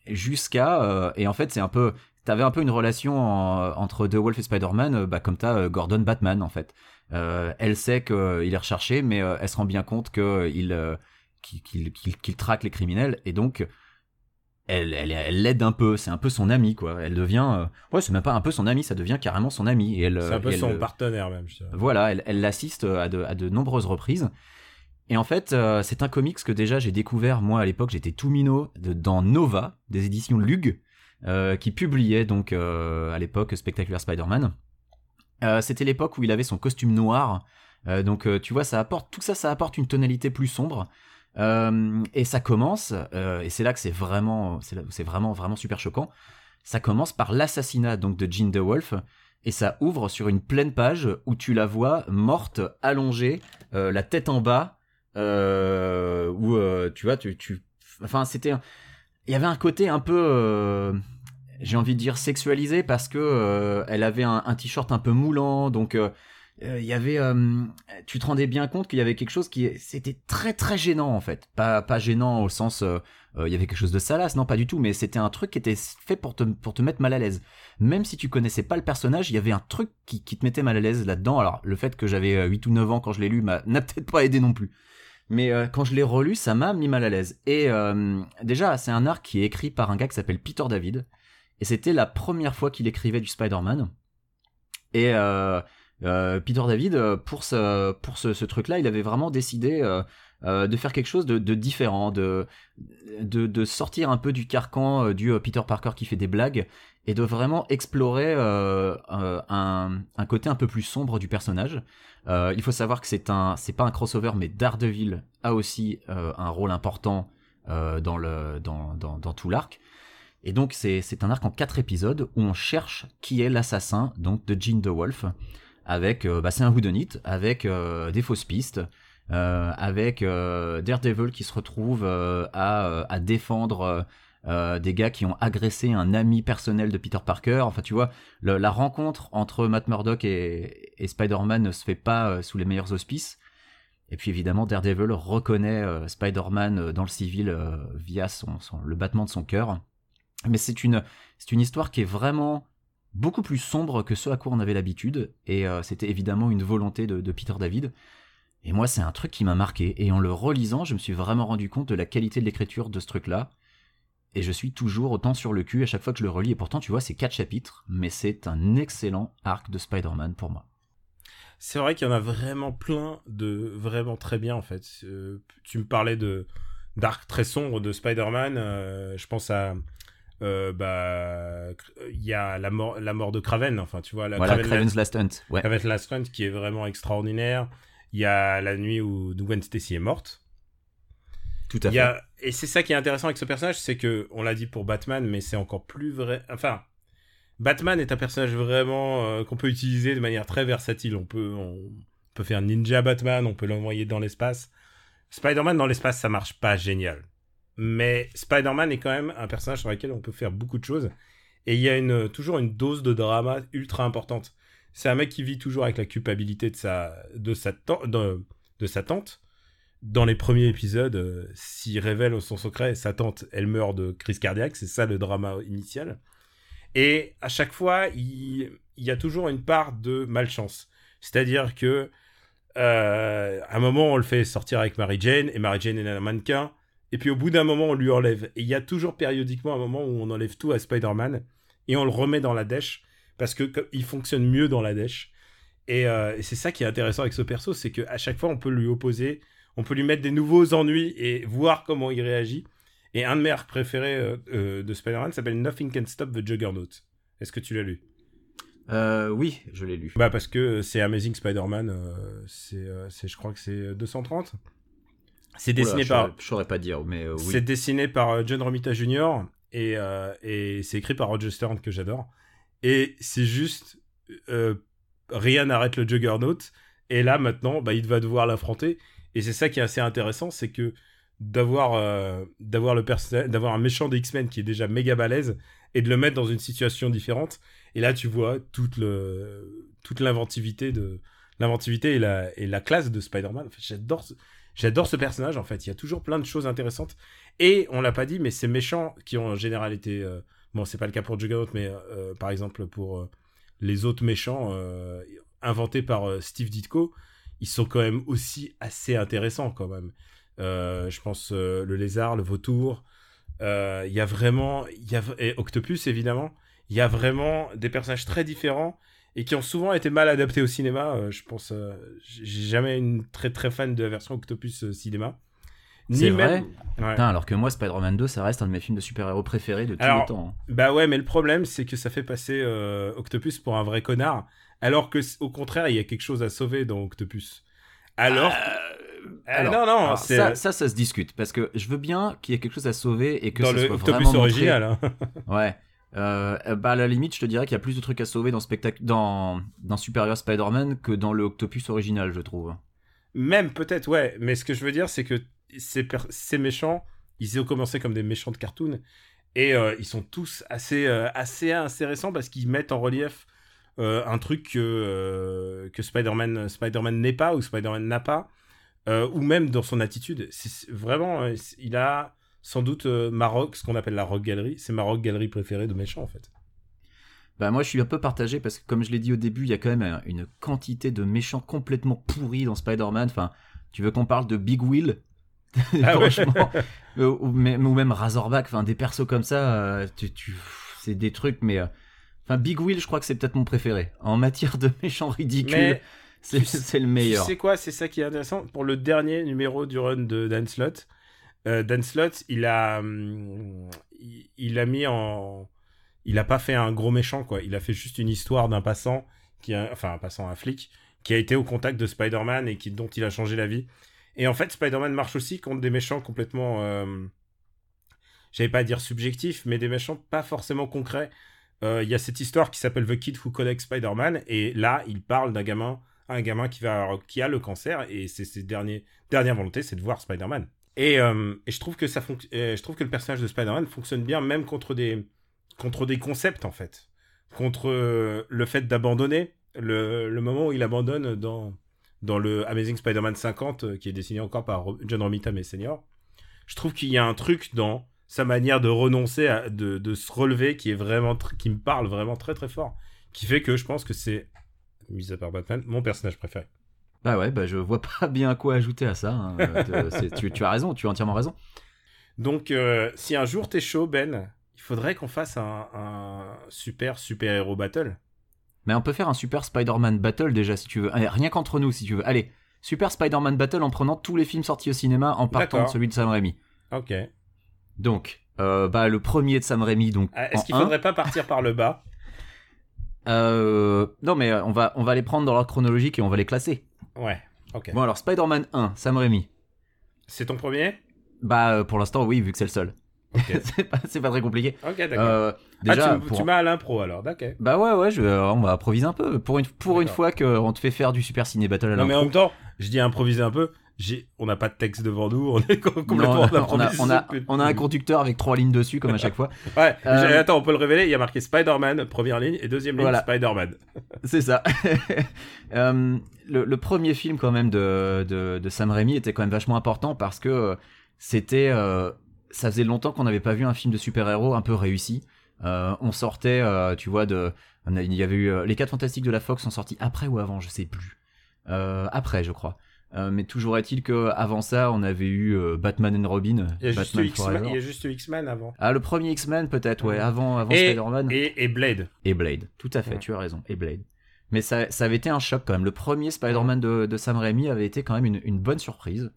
Jusqu'à et en fait c'est un peu t'avais un peu une relation en- entre The Wolf et Spider-Man euh, bah, comme t'as euh, Gordon Batman en fait. Euh, elle sait qu'il est recherché mais elle se rend bien compte qu'il traque les criminels et donc elle elle l'aide un peu. C'est un peu son ami quoi. Elle devient euh, ouais c'est même pas un peu son ami ça devient carrément son ami et elle C'est un peu elle, son partenaire même, je voilà, elle, elle l'assiste à de, à de nombreuses reprises. Et en fait, euh, c'est un comics que déjà j'ai découvert, moi à l'époque j'étais tout minot, de- dans Nova, des éditions Lug, qui publiait donc euh, à l'époque Spectacular Spider-Man. Euh, C'était l'époque où il avait son costume noir, Euh, donc euh, tu vois, ça apporte tout ça, ça apporte une tonalité plus sombre. Euh, et ça commence, euh, et c'est là que c'est vraiment, c'est vraiment, vraiment super choquant. Ça commence par l'assassinat donc de Jean DeWolf, et ça ouvre sur une pleine page où tu la vois morte, allongée, euh, la tête en bas, euh, où euh, tu vois, tu, tu, enfin c'était, il y avait un côté un peu, euh, j'ai envie de dire sexualisé parce que euh, elle avait un, t-shirt un peu moulant, donc euh, euh, il y avait, tu te rendais bien compte qu'il y avait quelque chose qui, c'était très très gênant en fait, pas pas gênant au sens, il y avait quelque chose de salace, non pas du tout, mais c'était un truc qui était fait pour te mettre mal à l'aise même si tu connaissais pas le personnage, il y avait un truc qui, te mettait mal à l'aise là-dedans. Alors, le fait que j'avais euh, 8 ou 9 ans quand je l'ai lu m'a- n'a peut-être pas aidé non plus. Mais euh, quand je l'ai relu, ça m'a mis mal à l'aise. Et euh, déjà, c'est un arc qui est écrit par un gars qui s'appelle Peter David. Et c'était la première fois qu'il écrivait du Spider-Man. Et euh, Peter David, pour ce, truc-là, il avait vraiment décidé de faire quelque chose de, différent, de, sortir un peu du carcan du Peter Parker qui fait des blagues et de vraiment explorer euh, euh, un, un côté un peu plus sombre du personnage. Euh, il faut savoir que c'est un, c'est pas un crossover, mais Daredevil a aussi un rôle important dans le, dans, dans, dans tout l'arc. Et donc c'est, c'est un arc en quatre épisodes où on cherche qui est l'assassin donc de Jean DeWolf avec, bah, c'est un whodunit avec des fausses pistes. avec Daredevil qui se retrouve à, à défendre euh, des gars qui ont agressé un ami personnel de Peter Parker. Enfin, tu vois, la rencontre entre Matt Murdock et, Spider-Man ne se fait pas euh, sous les meilleurs auspices. Et puis évidemment, Daredevil reconnaît euh, Spider-Man dans le civil via son, le battement de son cœur. Mais c'est une, c'est une histoire qui est vraiment beaucoup plus sombre que ce à quoi on avait l'habitude. Et c'était évidemment une volonté de, de Peter David. Et moi, c'est un truc qui m'a marqué. Et en le relisant, je me suis vraiment rendu compte de la qualité de l'écriture de ce truc-là. Et je suis toujours autant sur le cul à chaque fois que je le relis. Et pourtant, tu vois, c'est quatre chapitres, mais c'est un excellent arc de Spider-Man pour moi. C'est vrai qu'il y en a vraiment plein de vraiment très bien en fait. Euh, tu me parlais de d'arc très sombre de Spider-Man. euh, je pense à euh, bah il y a la mort la mort de Kraven. Enfin tu vois la voilà, Kraven, Kraven's Last Hunt. Ouais. Kraven Last Hunt qui est vraiment extraordinaire. Il y a la nuit où Gwen Stacy est morte. Tout à Il fait. y a... Et c'est ça qui est intéressant avec ce personnage, c'est que, on l'a dit pour Batman, mais c'est encore plus vrai. Enfin, Batman est un personnage vraiment euh, qu'on peut utiliser de manière très versatile. On peut, on peut faire Ninja Batman, on peut l'envoyer dans l'espace. Spider-Man dans l'espace, ça marche pas génial. Mais Spider-Man est quand même un personnage sur lequel on peut faire beaucoup de choses. Et il y a une, toujours une dose de drama ultra importante. C'est un mec qui vit toujours avec la culpabilité de sa, de sa, tan- de, de sa tante. Dans les premiers épisodes, euh, s'il révèle son secret, sa tante, elle meurt de crise cardiaque. C'est ça le drama initial. Et à chaque fois, il, y a toujours une part de malchance. C'est-à-dire que euh, à un moment, on le fait sortir avec Mary Jane, et Mary Jane est un mannequin. Et puis au bout d'un moment, on lui enlève. Et il y a toujours périodiquement un moment où on enlève tout à Spider-Man et on le remet dans la dèche parce que comme- il fonctionne mieux dans la dèche. Euh, et c'est ça qui est intéressant avec ce perso, c'est qu'à chaque fois, on peut lui opposer, on peut lui mettre des nouveaux ennuis et voir comment il réagit. Et un de mes arcs préférés euh, euh, de Spider-Man s'appelle Nothing Can Stop the Juggernaut. Est-ce que tu l'as lu? Euh, oui, je l'ai lu. Bah parce que c'est Amazing Spider-Man, euh, c'est, c'est, je crois que c'est 230. C'est dessiné Oula, par, Je saurais pas dire, mais oui. c'est dessiné par John Romita Jr. et, et c'est écrit par Roger Stern que j'adore. Et c'est juste rien n'arrête le Juggernaut. Et là maintenant, bah, il va devoir l'affronter. Et c'est ça qui est assez intéressant, c'est que d'avoir euh, d'avoir le d'avoir un méchant des X-Men qui est déjà méga balèze et de le mettre dans une situation différente. Et là, tu vois toute le toute l'inventivité de l'inventivité et la et la classe de Spider-Man. J'adore ce- j'adore ce personnage. En fait, il y a toujours plein de choses intéressantes. Et on l'a pas dit, mais ces méchants qui ont en général été euh, bon, c'est pas le cas pour Juggernaut, mais euh, par exemple pour euh, les autres méchants inventés par Steve Ditko, ils sont quand même aussi assez intéressants quand même. Euh, je pense euh, le lézard, le vautour. euh, Il y a vraiment, y a et Octopus évidemment. Il y a vraiment des personnages très différents et qui ont souvent été mal adaptés au cinéma. Je pense, j'ai jamais une très très fan de la version Octopus cinéma. C'est vrai Ouais. Putain, alors que moi, Spider-Man 2, ça reste un de mes films de super-héros préférés de tout Alors, le temps. hein. Bah ouais, mais le problème, c'est que ça fait passer euh, Octopus pour un vrai connard, alors que au contraire, il y a quelque chose à sauver dans Octopus. Alors, Ah, Alors, non, non, alors, ça, ça, ça se discute parce que je veux bien qu'il y ait quelque chose à sauver et que dans ça le soit Octopus vraiment original. hein. Ouais. Euh, euh, bah à la limite, je te dirais qu'il y a plus de trucs à sauver dans spectacle, dans dans Superior Spider-Man que dans le Octopus original, je trouve. Même peut-être, ouais. Mais ce que je veux dire, c'est que ces méchants, ils ont commencé comme des méchants de cartoon. Et euh, ils sont tous assez, euh, assez intéressants parce qu'ils mettent en relief euh, un truc que, euh, que Spider-Man Spider-Man n'est pas ou Spider-Man n'a pas. euh, ou même dans son attitude. C'est vraiment, il a sans doute ma rock, ce qu'on appelle la rock galerie. C'est ma rock galerie préférée de méchants en fait. Bah moi, je suis un peu partagé parce que comme je l'ai dit au début, il y a quand même un- une quantité de méchants complètement pourris dans Spider-Man. Enfin, tu veux qu'on parle de Big Will? Ah. Franchement, ou, même, ou même Razorback, enfin des persos comme ça, tu, tu, c'est des trucs, mais enfin Big Will, je crois que c'est peut-être mon préféré en matière de méchants ridicules. Mais C'est tu- c'est le meilleur. Tu sais quoi, c'est ça qui est intéressant. Pour le dernier numéro du run de Dan Slott, euh, Dan Slott, il a, hum, il, il a mis en, il a pas fait un gros méchant quoi. Il a fait juste une histoire d'un passant qui, a, enfin un passant, un flic qui a été au contact de Spider-Man et qui, dont il a changé la vie. Et en fait, Spider-Man marche aussi contre des méchants complètement, euh, j'allais pas dire subjectifs, mais des méchants pas forcément concrets. Euh, Il y a cette histoire qui s'appelle The Kid Who Collects Spider-Man et là, il parle d'un gamin un gamin qui, a le cancer et c'est ses derniers, dernières c'est de voir Spider-Man. Et, euh, je, trouve que ça euh, je trouve que le personnage de Spider-Man fonctionne bien même contre des, concepts en fait. Contre euh, le fait d'abandonner, le, moment où il abandonne dans, dans le Amazing Spider-Man 50, euh, qui est dessiné encore par John Romita mais senior. Je trouve qu'il y a un truc dans sa manière de renoncer, à- de, de se relever, qui est vraiment, qui me parle vraiment très très fort, qui fait que je pense que c'est, mis à part Batman, mon personnage préféré. Bah ouais, bah je vois pas bien quoi ajouter à ça. hein. Euh, tu, tu as raison, tu as entièrement raison. Donc, euh, si un jour t'es chaud, Ben, il faudrait qu'on fasse un, un super super héros battle. Mais on peut faire un super Spider-Man Battle déjà si tu veux. Allez, rien qu'entre nous si tu veux. Allez, super Spider-Man Battle en prenant tous les films sortis au cinéma en partant de celui de Sam Raimi. Ok. Donc, euh, bah le premier de Sam Raimi, donc. Ah, Est-ce qu'il faudrait pas partir par le bas? Euh, non mais euh, on va, on va les prendre dans l'ordre chronologique et on va les classer. Ouais. Ok. Bon alors Spider-Man 1, Sam Raimi. C'est ton premier? Bah pour l'instant oui vu que c'est le seul. C'est pas, très compliqué. Ok, d'accord. Euh, déjà ah, tu, pour- tu m'as à l'impro alors, d'accord. Bah ouais ouais, je, on va improviser un peu pour une pour une fois qu'on te fait faire du super ciné battle à Non, mais en l'impro. même temps, je dis improviser un peu. On n'a pas de texte devant nous, on est Non, complètement en on, a, on, a, on a un conducteur avec trois lignes dessus comme à chaque fois. Ouais, Euh, attends, on peut le révéler. Il y a marqué Spider-Man, première ligne, et deuxième ligne, Voilà. Spider-Man. C'est ça. Euh, le, le premier film quand même de, de, de Sam Raimi était quand même vachement important parce que euh, c'était, euh, ça faisait longtemps qu'on n'avait pas vu un film de super-héros un peu réussi. On sortait, tu vois, de, il y avait eu les 4 Fantastiques de la Fox sont sortis après ou avant, je sais plus. Après, je crois. Euh, mais toujours est-il que avant ça, on avait eu euh, Batman and Robin, Il y a juste Batman X-Men, Forever. il y a juste eu X-Men avant. Ah, le premier X-Men peut-être, ouais, avant, avant Et- Spider-Man. Et, et Blade. Et Blade, tout à fait, Ouais. tu as raison, et Blade. Mais ça, ça avait été un choc quand même. Le premier Spider-Man de, de Sam Raimi avait été quand même une, une bonne surprise.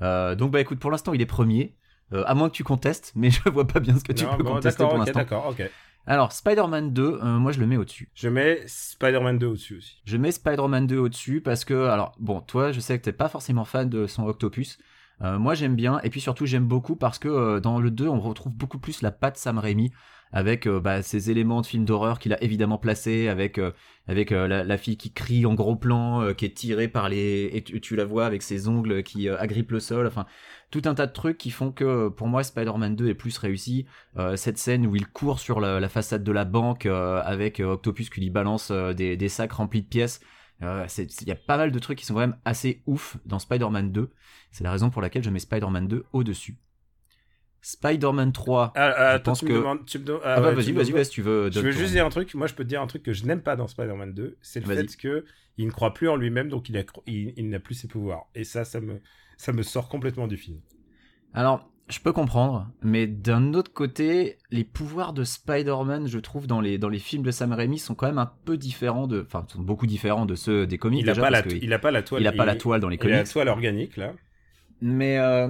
Euh, donc bah écoute, pour l'instant il est premier, à moins que tu contestes, mais je vois pas bien ce que tu Non, peux bon, contester pour ok, l'instant. d'accord, ok. Alors Spider-Man 2, euh, moi je le mets au-dessus. Je mets Spider-Man 2 au-dessus aussi. Je mets Spider-Man 2 au-dessus parce que, alors bon, toi je sais que t'es pas forcément fan de son Octopus. Euh, moi j'aime bien, et puis surtout j'aime beaucoup parce que euh, dans le 2 on retrouve beaucoup plus la patte Sam Raimi avec euh, bah, ces éléments de film d'horreur qu'il a évidemment placés, avec, avec la, fille qui crie en gros plan, qui est tirée par les... et tu, la vois avec ses ongles qui agrippent le sol, enfin tout un tas de trucs qui font que pour moi Spider-Man 2 est plus réussi. Cette scène où il court sur la, façade de la banque avec Octopus qui lui balance des sacs remplis de pièces. Euh, Il y a pas mal de trucs qui sont quand même assez ouf dans Spider-Man 2. C'est la raison pour laquelle je mets Spider-Man 2 au-dessus. Spider-Man 3. Ah, ah, Je pense tu me que- demandes. Tu me demandes- ah, Ah, bah ouais, vas-y, me vas-y, vas-y, tu veux. Je veux juste dire un truc. Moi, je peux te dire un truc que je n'aime pas dans Spider-Man 2. C'est le fait que il ne croit plus en lui-même, donc il, a- il, il n'a plus ses pouvoirs. Et ça, ça me, ça me sort complètement du film. Alors, je peux comprendre, mais d'un autre côté, les pouvoirs de Spider-Man, je trouve, dans les, dans les films de Sam Raimi, sont quand même un peu différents de. Enfin, sont beaucoup différents de ceux des comics. Il n'a pas, la, il a pas la toile. il a pas la toile dans les Il a la comics. toile organique, là. Mais euh,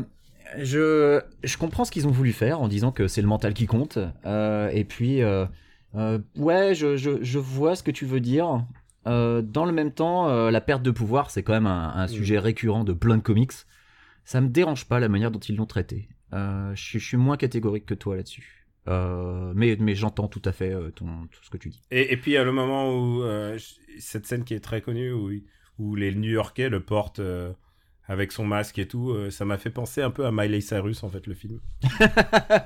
je, je comprends ce qu'ils ont voulu faire en disant que c'est le mental qui compte. Euh, et puis, euh, ouais, je, je, je vois ce que tu veux dire. Euh, dans le même temps, euh, la perte de pouvoir, c'est quand même un, un sujet récurrent de plein de comics. Ça me dérange pas la manière dont ils l'ont traité. Euh, je, suis- moins catégorique que toi là-dessus. Euh, mais j'entends tout à fait euh, tout ce que tu dis. Et, puis, il y a le moment où. cette scène qui est très connue, où, les New-Yorkais le portent avec son masque et tout, euh, ça m'a fait penser un peu à Miley Cyrus, en fait, le film.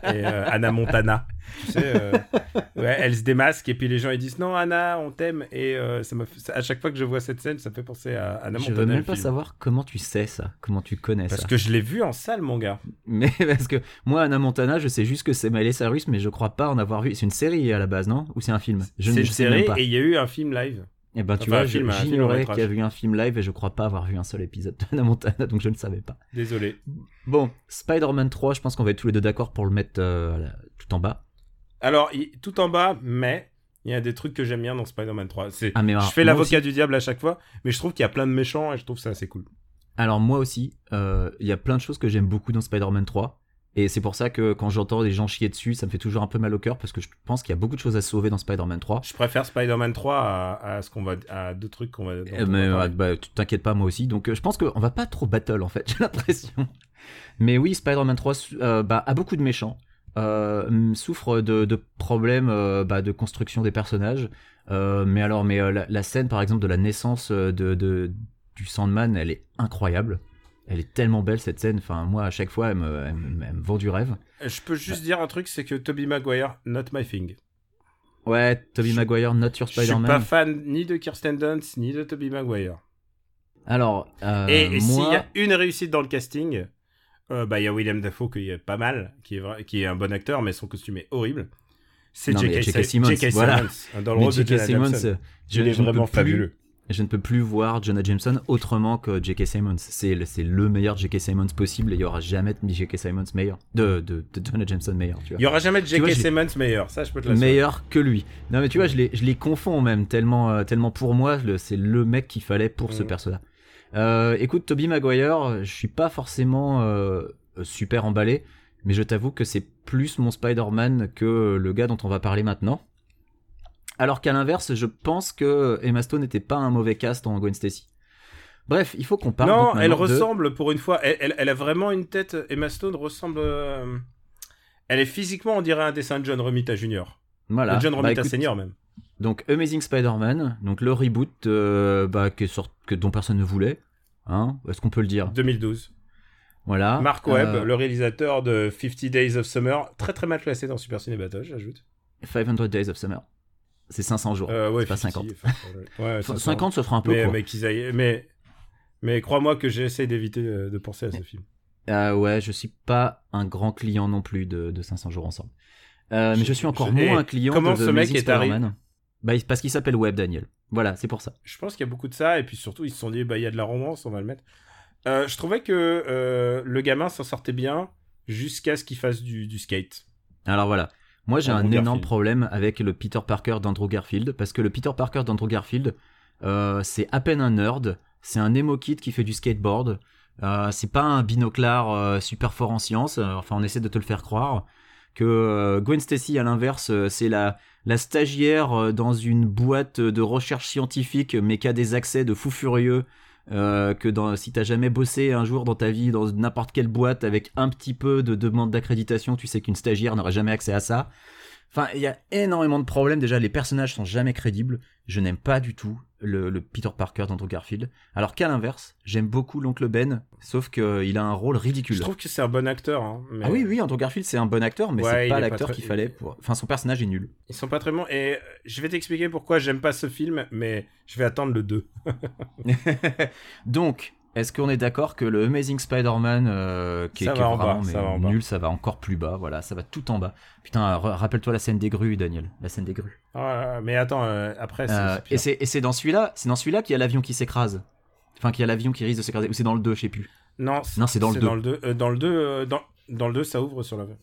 et euh, Anna Montana. Tu sais, euh, ouais, elle se démasque et puis les gens ils disent non, Anna, on t'aime. Et ça m'a fait- à chaque fois que je vois cette scène, ça me fait penser à Anna je Montana. veux le même pas film. savoir comment tu sais ça, comment tu connais Parce ça. que je l'ai vu en salle, mon gars. Mais parce que moi, Anna Montana, je sais juste que c'est Miley Cyrus, mais je crois pas en avoir vu. C'est une série à la base, non? Ou c'est un film? Je ne C'est une je sais même pas. et il y a eu un film live. Et ben tu enfin, vois, j'ignorais qu'il y avait eu un film live et je crois pas avoir vu un seul épisode de Anna Montana, donc je ne savais pas. Désolé. Bon, Spider-Man 3, je pense qu'on va être tous les deux d'accord pour le mettre euh, là, tout en bas. Alors, tout en bas, mais il y a des trucs que j'aime bien dans Spider-Man 3. C'est, Ah mais je fais l'avocat du diable à chaque fois, mais je trouve qu'il y a plein de méchants et je trouve ça assez cool. Alors moi aussi, euh, il y a plein de choses que j'aime beaucoup dans Spider-Man 3. Et c'est pour ça que quand j'entends des gens chier dessus, ça me fait toujours un peu mal au cœur parce que je pense qu'il y a beaucoup de choses à sauver dans Spider-Man 3. Je préfère Spider-Man 3 à, à ce qu'on va, à deux trucs qu'on va. Euh, mais va parler. bah, tu t'inquiètes pas, moi aussi. Donc euh, je pense qu'on va pas trop battle en fait, j'ai l'impression. Mais oui, Spider-Man 3 euh, bah, a beaucoup de méchants. Euh, souffre de, de problèmes euh, bah, de construction des personnages. Euh, mais alors, mais euh, la, la scène par exemple de la naissance euh, de, de- du Sandman, elle est incroyable. Elle est tellement belle cette scène. Enfin, moi à chaque fois, elle me, elle me- elle me vend du rêve. Je peux juste dire un truc, c'est que Tobey Maguire, not my thing. Ouais, Tobey Je- Maguire, not your Je suis Spider-Man. pas fan ni de Kirsten Dunst ni de Tobey Maguire. Alors, euh, et et s'il moi, y a une réussite dans le casting, euh, bah il y a William Dafoe qui est pas mal, qui est, vrai- qui est un bon acteur, mais son costume est horrible. C'est J.K. Simmons, J.K. voilà. Simmons, dans le rôle de J.K. Simmons, je, je ne vraiment fabuleux. Je ne peux plus voir Jonah Jameson autrement que J.K. Simmons. C'est le, le meilleur J.K. Simmons possible et il y aura jamais de J.K. Simmons meilleur. De, de, de Jonah Jameson meilleur, tu vois. Il y aura jamais de J.K. Simmons meilleur, ça je peux te l'assurer. meilleur que lui. Non mais tu vois, je les, je les confonds même tellement, euh, tellement pour moi, le- c'est le mec qu'il fallait pour ce Mhm. perso-là. Euh, écoute, Toby Maguire, je suis pas forcément euh, super emballé, mais je t'avoue que c'est plus mon Spider-Man que le gars dont on va parler maintenant. Alors qu'à l'inverse, je pense que Emma Stone n'était pas un mauvais cast en Gwen Stacy. Bref, il faut qu'on parle. Non, elle de- ressemble pour une fois. Elle, elle- elle a vraiment une tête. Emma Stone ressemble. euh, Elle est physiquement, on dirait un dessin de John Romita Jr. Voilà. De John Bah, Romita écoute, Senior même. Donc Amazing Spider-Man, donc le reboot euh, bah, qui est sort- que, dont personne ne voulait. Hein Est-ce qu'on peut le dire? 2012. Voilà. Mark Webb, Euh, le réalisateur de 50 Days of Summer, très très mal classé dans Super Ciné Battle, j'ajoute. 500 Days of Summer. C'est 500 jours. Euh, ouais, pas 50. 50. enfin, ouais, Enfin, 500. 50, ça fera un peu Mais, court. mais, aillent- mais, mais crois-moi que j'essaie d'éviter euh, de penser à ce film. Euh, ouais, je suis pas un grand client non plus de, de 500 jours ensemble. Euh, mais Je- suis encore moins un client comment de The ce mec est arrivé-. Bah, parce qu'il s'appelle Webb Daniel. Voilà, c'est pour ça. Je pense qu'il y a beaucoup de ça, et puis surtout, ils se sont dit, bah, il y a de la romance, on va le mettre. Euh, je trouvais que le gamin s'en sortait bien jusqu'à ce qu'il fasse du, du skate. Alors voilà. Moi, j'ai un énorme Garfield. problème avec le Peter Parker d'Andrew Garfield. Parce que le Peter Parker d'Andrew Garfield, euh, c'est à peine un nerd. C'est un emo kid qui fait du skateboard. Euh, c'est pas un binoclard euh, super fort en sciences. Enfin, on essaie de te le faire croire. Que Gwen Stacy, à l'inverse, c'est la, la stagiaire dans une boîte de recherche scientifique, mais qui a des accès de fou furieux. Euh, que dans, si t'as jamais bossé un jour dans ta vie dans n'importe quelle boîte avec un petit peu de demande d'accréditation, tu sais qu'une stagiaire n'aurait jamais accès à ça. Enfin, il y a énormément de problèmes. Déjà, les personnages sont jamais crédibles. Je n'aime pas du tout le, le Peter Parker d'Andrew Garfield. Alors qu'à l'inverse, j'aime beaucoup l'oncle Ben, sauf qu'il a un rôle ridicule. Je trouve que c'est un bon acteur. hein, mais Ah oui, oui, Andrew Garfield, c'est un bon acteur, mais Ouais, c'est pas l'acteur très- qu'il fallait pour. Enfin, son personnage est nul. Ils sont pas très bons. Et euh, je vais t'expliquer pourquoi j'aime pas ce film, mais je vais attendre le 2. Donc, est-ce qu'on est d'accord que le Amazing Spider-Man, euh, qui, est- qui est bas, ça nul, ça va encore plus bas, voilà, ça va tout en bas. Putain, rappelle-toi la scène des grues, Daniel, la scène des grues. Ah, mais attends, euh, après, c'est Euh, et c'est dans celui-là, c'est dans celui-là qu'il y a l'avion qui s'écrase. Enfin, qu'il y a l'avion qui risque de s'écraser, ou c'est dans le 2, je sais plus. Non, Non, c'est dans le deux. Dans le 2, euh, dans, le 2 dans, dans le 2, ça ouvre sur la. Ouais.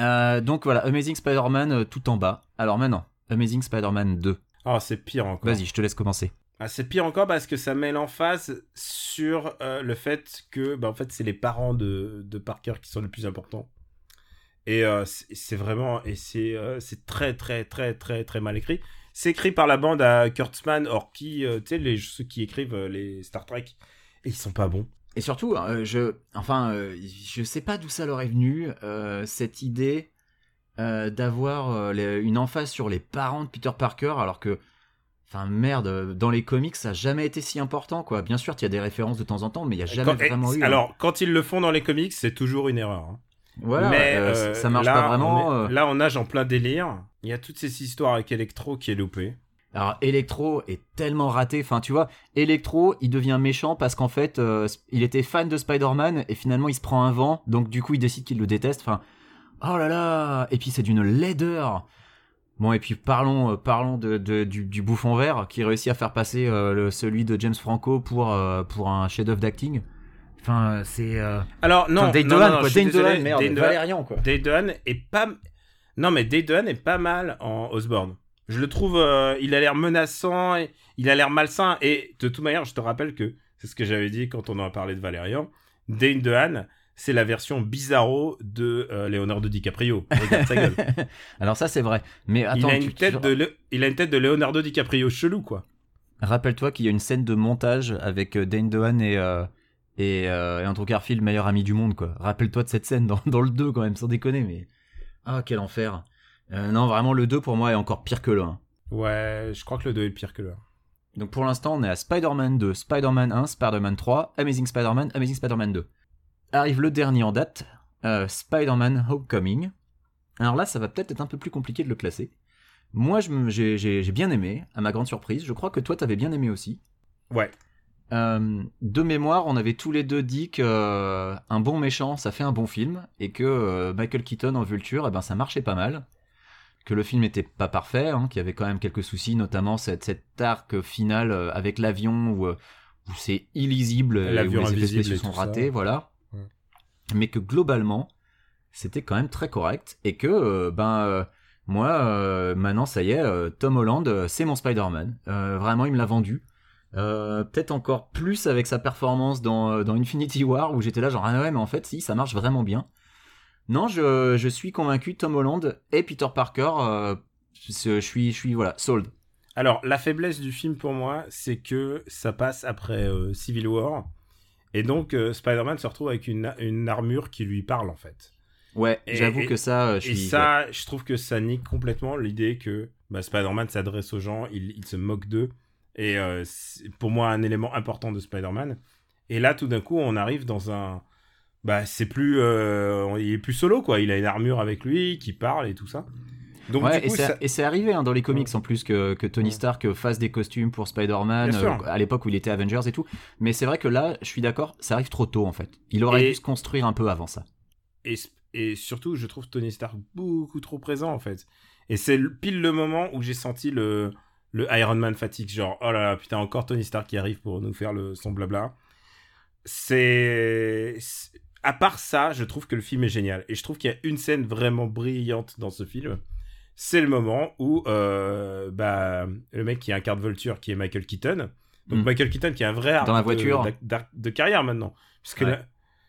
Euh, donc voilà, Amazing Spider-Man tout en bas. Alors maintenant, Amazing Spider-Man 2. Ah, c'est pire encore. Vas-y, je te laisse commencer. Ah, c'est pire encore parce que ça met l'emphase sur euh, le fait que, bah, en fait, c'est les parents de, Parker qui sont les plus importants. Et euh, c'est vraiment, et c'est euh, c'est très, très, très, très, très mal écrit. C'est écrit par la bande à Kurtzman, or qui, tu sais, ceux qui écrivent les Star Trek, et ils sont pas bons. Et surtout, je, enfin, je sais pas d'où ça leur est venu cette idée d'avoir une emphase sur les parents de Peter Parker, alors que, enfin merde, dans les comics ça a jamais été si important quoi. Bien sûr, il y a des références de temps en temps, mais il y a jamais Quand- vraiment eu. un- alors, quand ils le font dans les comics, c'est toujours une erreur. hein. voilà, mais euh, euh, ça marche là, pas vraiment. on est- euh. Là, on nage en plein délire. Il y a toutes ces histoires avec Electro qui est loupé. Alors Electro est tellement raté, enfin tu vois, Electro il devient méchant parce qu'en fait euh, il était fan de Spider-Man et finalement il se prend un vent, donc du coup il décide qu'il le déteste, enfin oh là là, et puis c'est d'une laideur. Bon et puis parlons euh, parlons de, de- du, du bouffon vert qui réussit à faire passer euh, le, celui de James Franco pour euh, pour un chef-d'œuvre d'acting. Enfin c'est. Alors, non, Dane Dohan, quoi, Dane désolé, Dohan, merde, Dane Valérian quoi. Dane Dohan est pas. Non, mais Dane Dohan est pas mal en Osborne. Je le trouve. il a l'air menaçant, et il a l'air malsain. Et de toute manière, je te rappelle que c'est ce que j'avais dit quand on en a parlé de Valérian. Dane Dohan, c'est la version bizarro de euh, Leonardo DiCaprio. Regarde sa gueule. Alors ça c'est vrai, mais attends, il, a une tu- tête de Le- il a une tête de Leonardo DiCaprio chelou, quoi. Rappelle-toi qu'il y a une scène de montage avec euh, Dane Dohan et, euh, et, euh, et Andrew Garfield, meilleur ami du monde, quoi. Rappelle-toi de cette scène dans, dans le 2, quand même, sans déconner, mais... Ah, quel enfer. Non, vraiment, le 2, pour moi, est encore pire que le 1. Ouais, je crois que le 2 est pire que le 1. Donc pour l'instant, on est à Spider-Man 2, Spider-Man 1, Spider-Man 3, Amazing Spider-Man, Amazing Spider-Man 2. Arrive le dernier en date, euh, Spider-Man Homecoming. Alors là, ça va peut-être être un peu plus compliqué de le classer. Moi, j'ai bien aimé, à ma grande surprise. Je crois que toi, t'avais bien aimé aussi. Ouais. euh, de mémoire, on avait tous les deux dit que euh, un bon méchant, ça fait un bon film, et que euh, Michael Keaton en Vulture, eh ben ça marchait pas mal. Que le film était pas parfait, hein, qu'il y avait quand même quelques soucis, notamment cette, cet arc final avec l'avion où, où c'est illisible, et où les effets spéciaux sont ratés, voilà. Mais que globalement, c'était quand même très correct, et que euh, ben euh, moi, euh, maintenant, ça y est, Tom Holland, c'est mon Spider-Man. Vraiment, il me l'a vendu. Peut-être encore plus avec sa performance dans, Infinity War, où j'étais là genre, ah ouais, mais en fait, si, ça marche vraiment bien. Non, je, suis convaincu, Tom Holland et Peter Parker, je suis, je suis, voilà, sold. Alors, la faiblesse du film pour moi, c'est que ça passe après Civil War. Et donc, euh, Spider-Man se retrouve avec une, une armure qui lui parle, en fait. Ouais, j'avoue que ça, euh, je Et ça, je trouve que ça nique complètement l'idée que bah, Spider-Man s'adresse aux gens, il, il se moque d'eux. Et euh, c'est pour moi, un élément important de Spider-Man. Et là, tout d'un coup, on arrive dans un. Bah, c'est plus. euh, il est plus solo, quoi. Il a une armure avec lui qui parle et tout ça. Donc, Ouais, du et c'est ça- arrivé hein, dans les comics en plus que, que Tony. Stark fasse des costumes pour Spider-Man euh, à l'époque où il était Avengers et tout. Mais c'est vrai que là, je suis d'accord, ça arrive trop tôt en fait. Il aurait Et- dû se construire un peu avant ça. et, et surtout, je trouve Tony Stark beaucoup trop présent, en fait. Et c'est le- pile le moment où j'ai senti le, le Iron Man fatigue. Genre, oh là là, putain, encore Tony Stark qui arrive pour nous faire le, son blabla. C'est. c'est- À part ça, je trouve que le film est génial. Et je trouve qu'il y a une scène vraiment brillante dans ce film. C'est le moment où euh, bah, le mec qui incarne Vulture, qui est Michael Keaton. Donc Mm. Michael Keaton qui a un vrai Dans la de- voiture. de, carrière maintenant. Puisque, Ouais. la,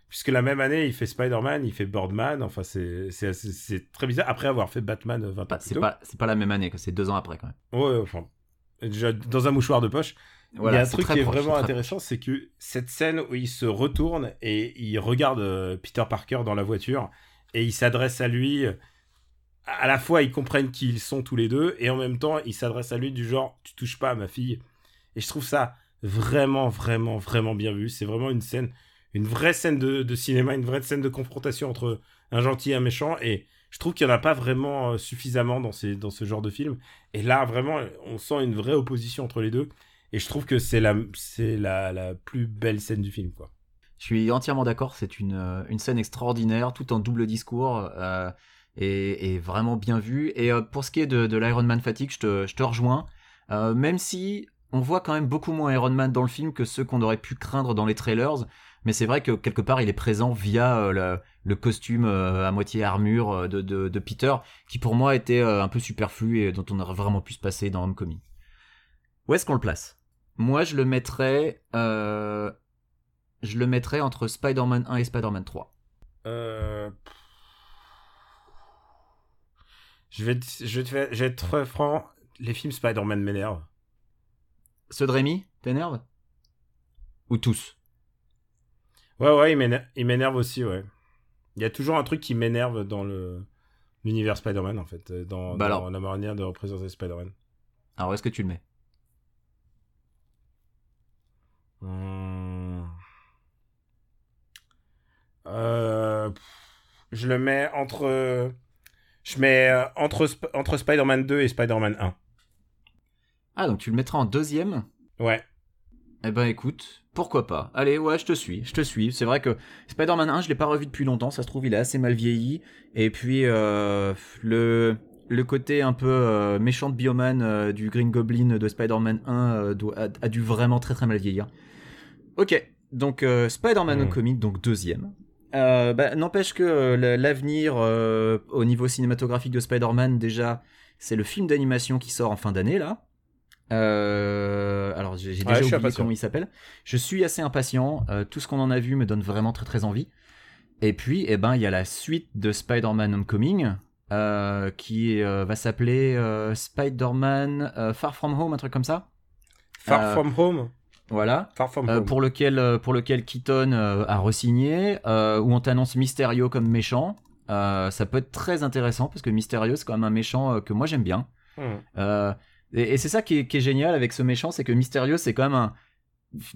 puisque la même année, il fait Spider-Man, il fait Birdman. Enfin, c'est c'est très bizarre. Après avoir fait Batman euh, 20 ans Bah, plus c'est tôt. pas, c'est pas la même année, que c'est deux ans après quand même. Ouais, enfin, déjà dans un mouchoir de poche. Voilà, il y a un truc qui est vraiment c'est intéressant, c'est que cette scène où il se retourne et il regarde euh, Peter Parker dans la voiture et il s'adresse à lui. À la fois, ils comprennent qui ils sont tous les deux et en même temps, il s'adresse à lui du genre Tu touches pas à ma fille. Et je trouve ça vraiment, vraiment, vraiment bien vu. C'est vraiment une scène, une vraie scène de, de cinéma, une vraie scène de confrontation entre un gentil et un méchant. Et je trouve qu'il n'y en a pas vraiment euh, suffisamment dans, ces, dans ce genre de film. Et là, vraiment, on sent une vraie opposition entre les deux. Et je trouve que c'est la, c'est la, la plus belle scène du film, quoi. Je suis entièrement d'accord, c'est une, euh, une scène extraordinaire, tout en double discours, euh, et vraiment bien vue. Et euh, pour ce qui est de, l'Iron Man fatigue, je te, rejoins. Euh, même si on voit quand même beaucoup moins Iron Man dans le film que ceux qu'on aurait pu craindre dans les trailers, mais c'est vrai que quelque part il est présent via euh, le, costume à moitié armure de, Peter, qui pour moi était un peu superflu et dont on aurait vraiment pu se passer dans Homecoming. Où est-ce qu'on le place? Moi je le mettrais... Je le mettrais entre Spider-Man 1 et Spider-Man 3. Je vais, te- je vais, te je vais être très franc, les films Spider-Man m'énervent. Ceux de Rémi, t'énerve Ou tous? Ouais, ouais, il m'éner- il m'énerve aussi, ouais. Il y a toujours un truc qui m'énerve dans le l'univers Spider-Man, en fait, euh, dans, Bah dans alors. la manière de représenter Spider-Man. Alors, où est-ce que tu le mets? Euh, je le mets entre... Je mets euh, entre, Sp- entre Spider-Man 2 et Spider-Man 1. Ah, donc tu le mettras en deuxième Ouais. Eh ben écoute, pourquoi pas Allez, ouais, je te suis, je te suis. C'est vrai que Spider-Man 1, je l'ai pas revu depuis longtemps, ça se trouve, il est assez mal vieilli. Et puis, euh, le, le côté un peu euh, méchant de Bioman euh, du Green Goblin de Spider-Man 1 euh, doit- a, a dû vraiment très très mal vieillir. Ok, donc Spider-Man Mm. Homecoming, donc deuxième. Euh, bah, N'empêche que euh, la- l'avenir euh, au niveau cinématographique de Spider-Man, déjà, c'est le film d'animation qui sort en fin d'année, là. Euh, alors j'ai Ouais, déjà suis oublié comment il s'appelle. Je suis assez impatient. tout ce qu'on en a vu me donne vraiment très très envie. Et puis, eh ben, il y a la suite de Spider-Man Homecoming euh, qui euh, va s'appeler euh, Spider-Man Far From Home, un truc comme ça. Far From Home. Voilà. Euh, pour lequel euh, pour lequel Keaton euh, a resigné, euh, où on t'annonce Mysterio comme méchant. Ça peut être très intéressant parce que Mysterio c'est quand même un méchant que moi j'aime bien. Hmm. Et et c'est ça qui est, qui est génial avec ce méchant, c'est que Mysterio, c'est quand même un.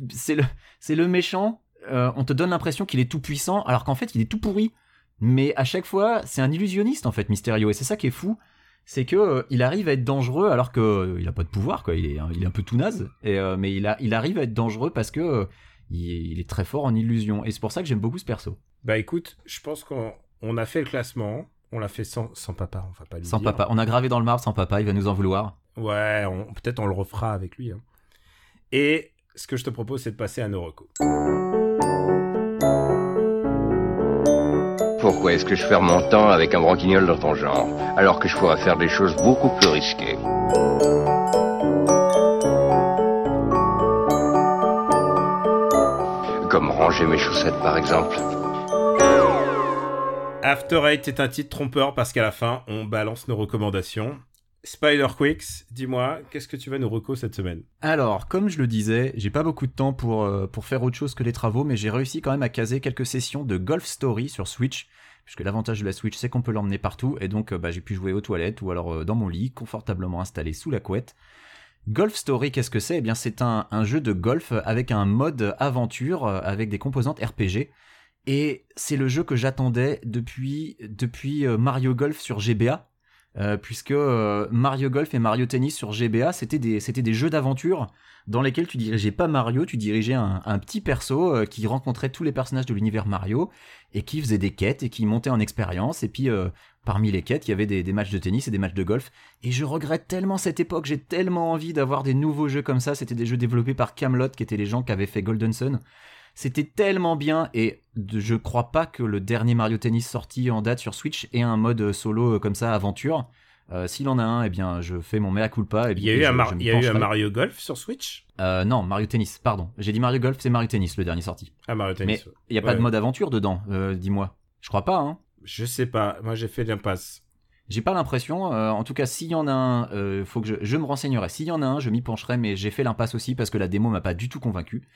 C'est le, c'est le méchant, on te donne l'impression qu'il est tout puissant, alors qu'en fait, il est tout pourri. Mais à chaque fois, c'est un illusionniste, en fait, Mysterio. Et c'est ça qui est fou. C'est que euh, il arrive à être dangereux alors que euh, il a pas de pouvoir quoi. Il est, il est un peu tout naze. Et, euh, mais il, a, il arrive à être dangereux parce que euh, il, il est très fort en illusion. Et c'est pour ça que j'aime beaucoup ce perso. Bah écoute, je pense qu'on on a fait le classement. On l'a fait sans, sans papa, on va pas lui Sans dire. papa, on a gravé dans le marbre sans papa. Il va nous en vouloir. Ouais, peut-être on le refera avec lui. hein. Et ce que je te propose, c'est de passer à nos recos. Pourquoi est-ce que je perds mon temps avec un branquignol dans ton genre, alors que je pourrais faire des choses beaucoup plus risquées Comme ranger mes chaussettes par exemple. After Eight est un titre trompeur parce qu'à la fin, on balance nos recommandations. Spider Quicks, dis-moi, qu'est-ce que tu vas nous reco cette semaine? Alors, comme je le disais, j'ai pas beaucoup de temps pour, euh, pour faire autre chose que les travaux, mais j'ai réussi quand même à caser quelques sessions de Golf Story sur Switch. Puisque l'avantage de la Switch, c'est qu'on peut l'emmener partout, et donc euh, bah, j'ai pu jouer aux toilettes ou alors euh, dans mon lit, confortablement installé sous la couette. Golf Story, qu'est-ce que c'est? Eh bien, c'est un, jeu de golf avec un mode aventure, euh, avec des composantes RPG. Et c'est le jeu que j'attendais depuis, Mario Golf sur GBA. Euh, puisque euh, Mario Golf et Mario Tennis sur GBA, c'était des, c'était des jeux d'aventure dans lesquels tu dirigeais pas Mario, tu dirigeais un, petit perso euh, qui rencontrait tous les personnages de l'univers Mario et qui faisait des quêtes et qui montait en expérience. Et puis, parmi les quêtes, il y avait des, des matchs de tennis et des matchs de golf. Et je regrette tellement cette époque, j'ai tellement envie d'avoir des nouveaux jeux comme ça. C'était des jeux développés par Camelot, qui étaient les gens qui avaient fait Golden Sun. C'était tellement bien et je crois pas que le dernier Mario Tennis sorti en date sur Switch ait un mode solo euh, comme ça, aventure. Euh, S'il en a un, eh bien, je fais mon mea culpa. Et Il y a, eu, je- un, Mar- je m'y il y a eu un pencherai. Mario Golf sur Switch? Euh, non, Mario Tennis, pardon. J'ai dit Mario Golf, c'est Mario Tennis le dernier sorti. Ah, Mario Tennis. Mais il y a pas Ouais. de mode aventure dedans, euh, dis-moi. Je crois pas, hein. Je sais pas, moi j'ai fait l'impasse. J'ai pas l'impression. euh, en tout cas, s'il y en a un, euh, faut que je, me renseignerai. S'il y en a un, je m'y pencherai, mais j'ai fait l'impasse aussi parce que la démo m'a pas du tout convaincu.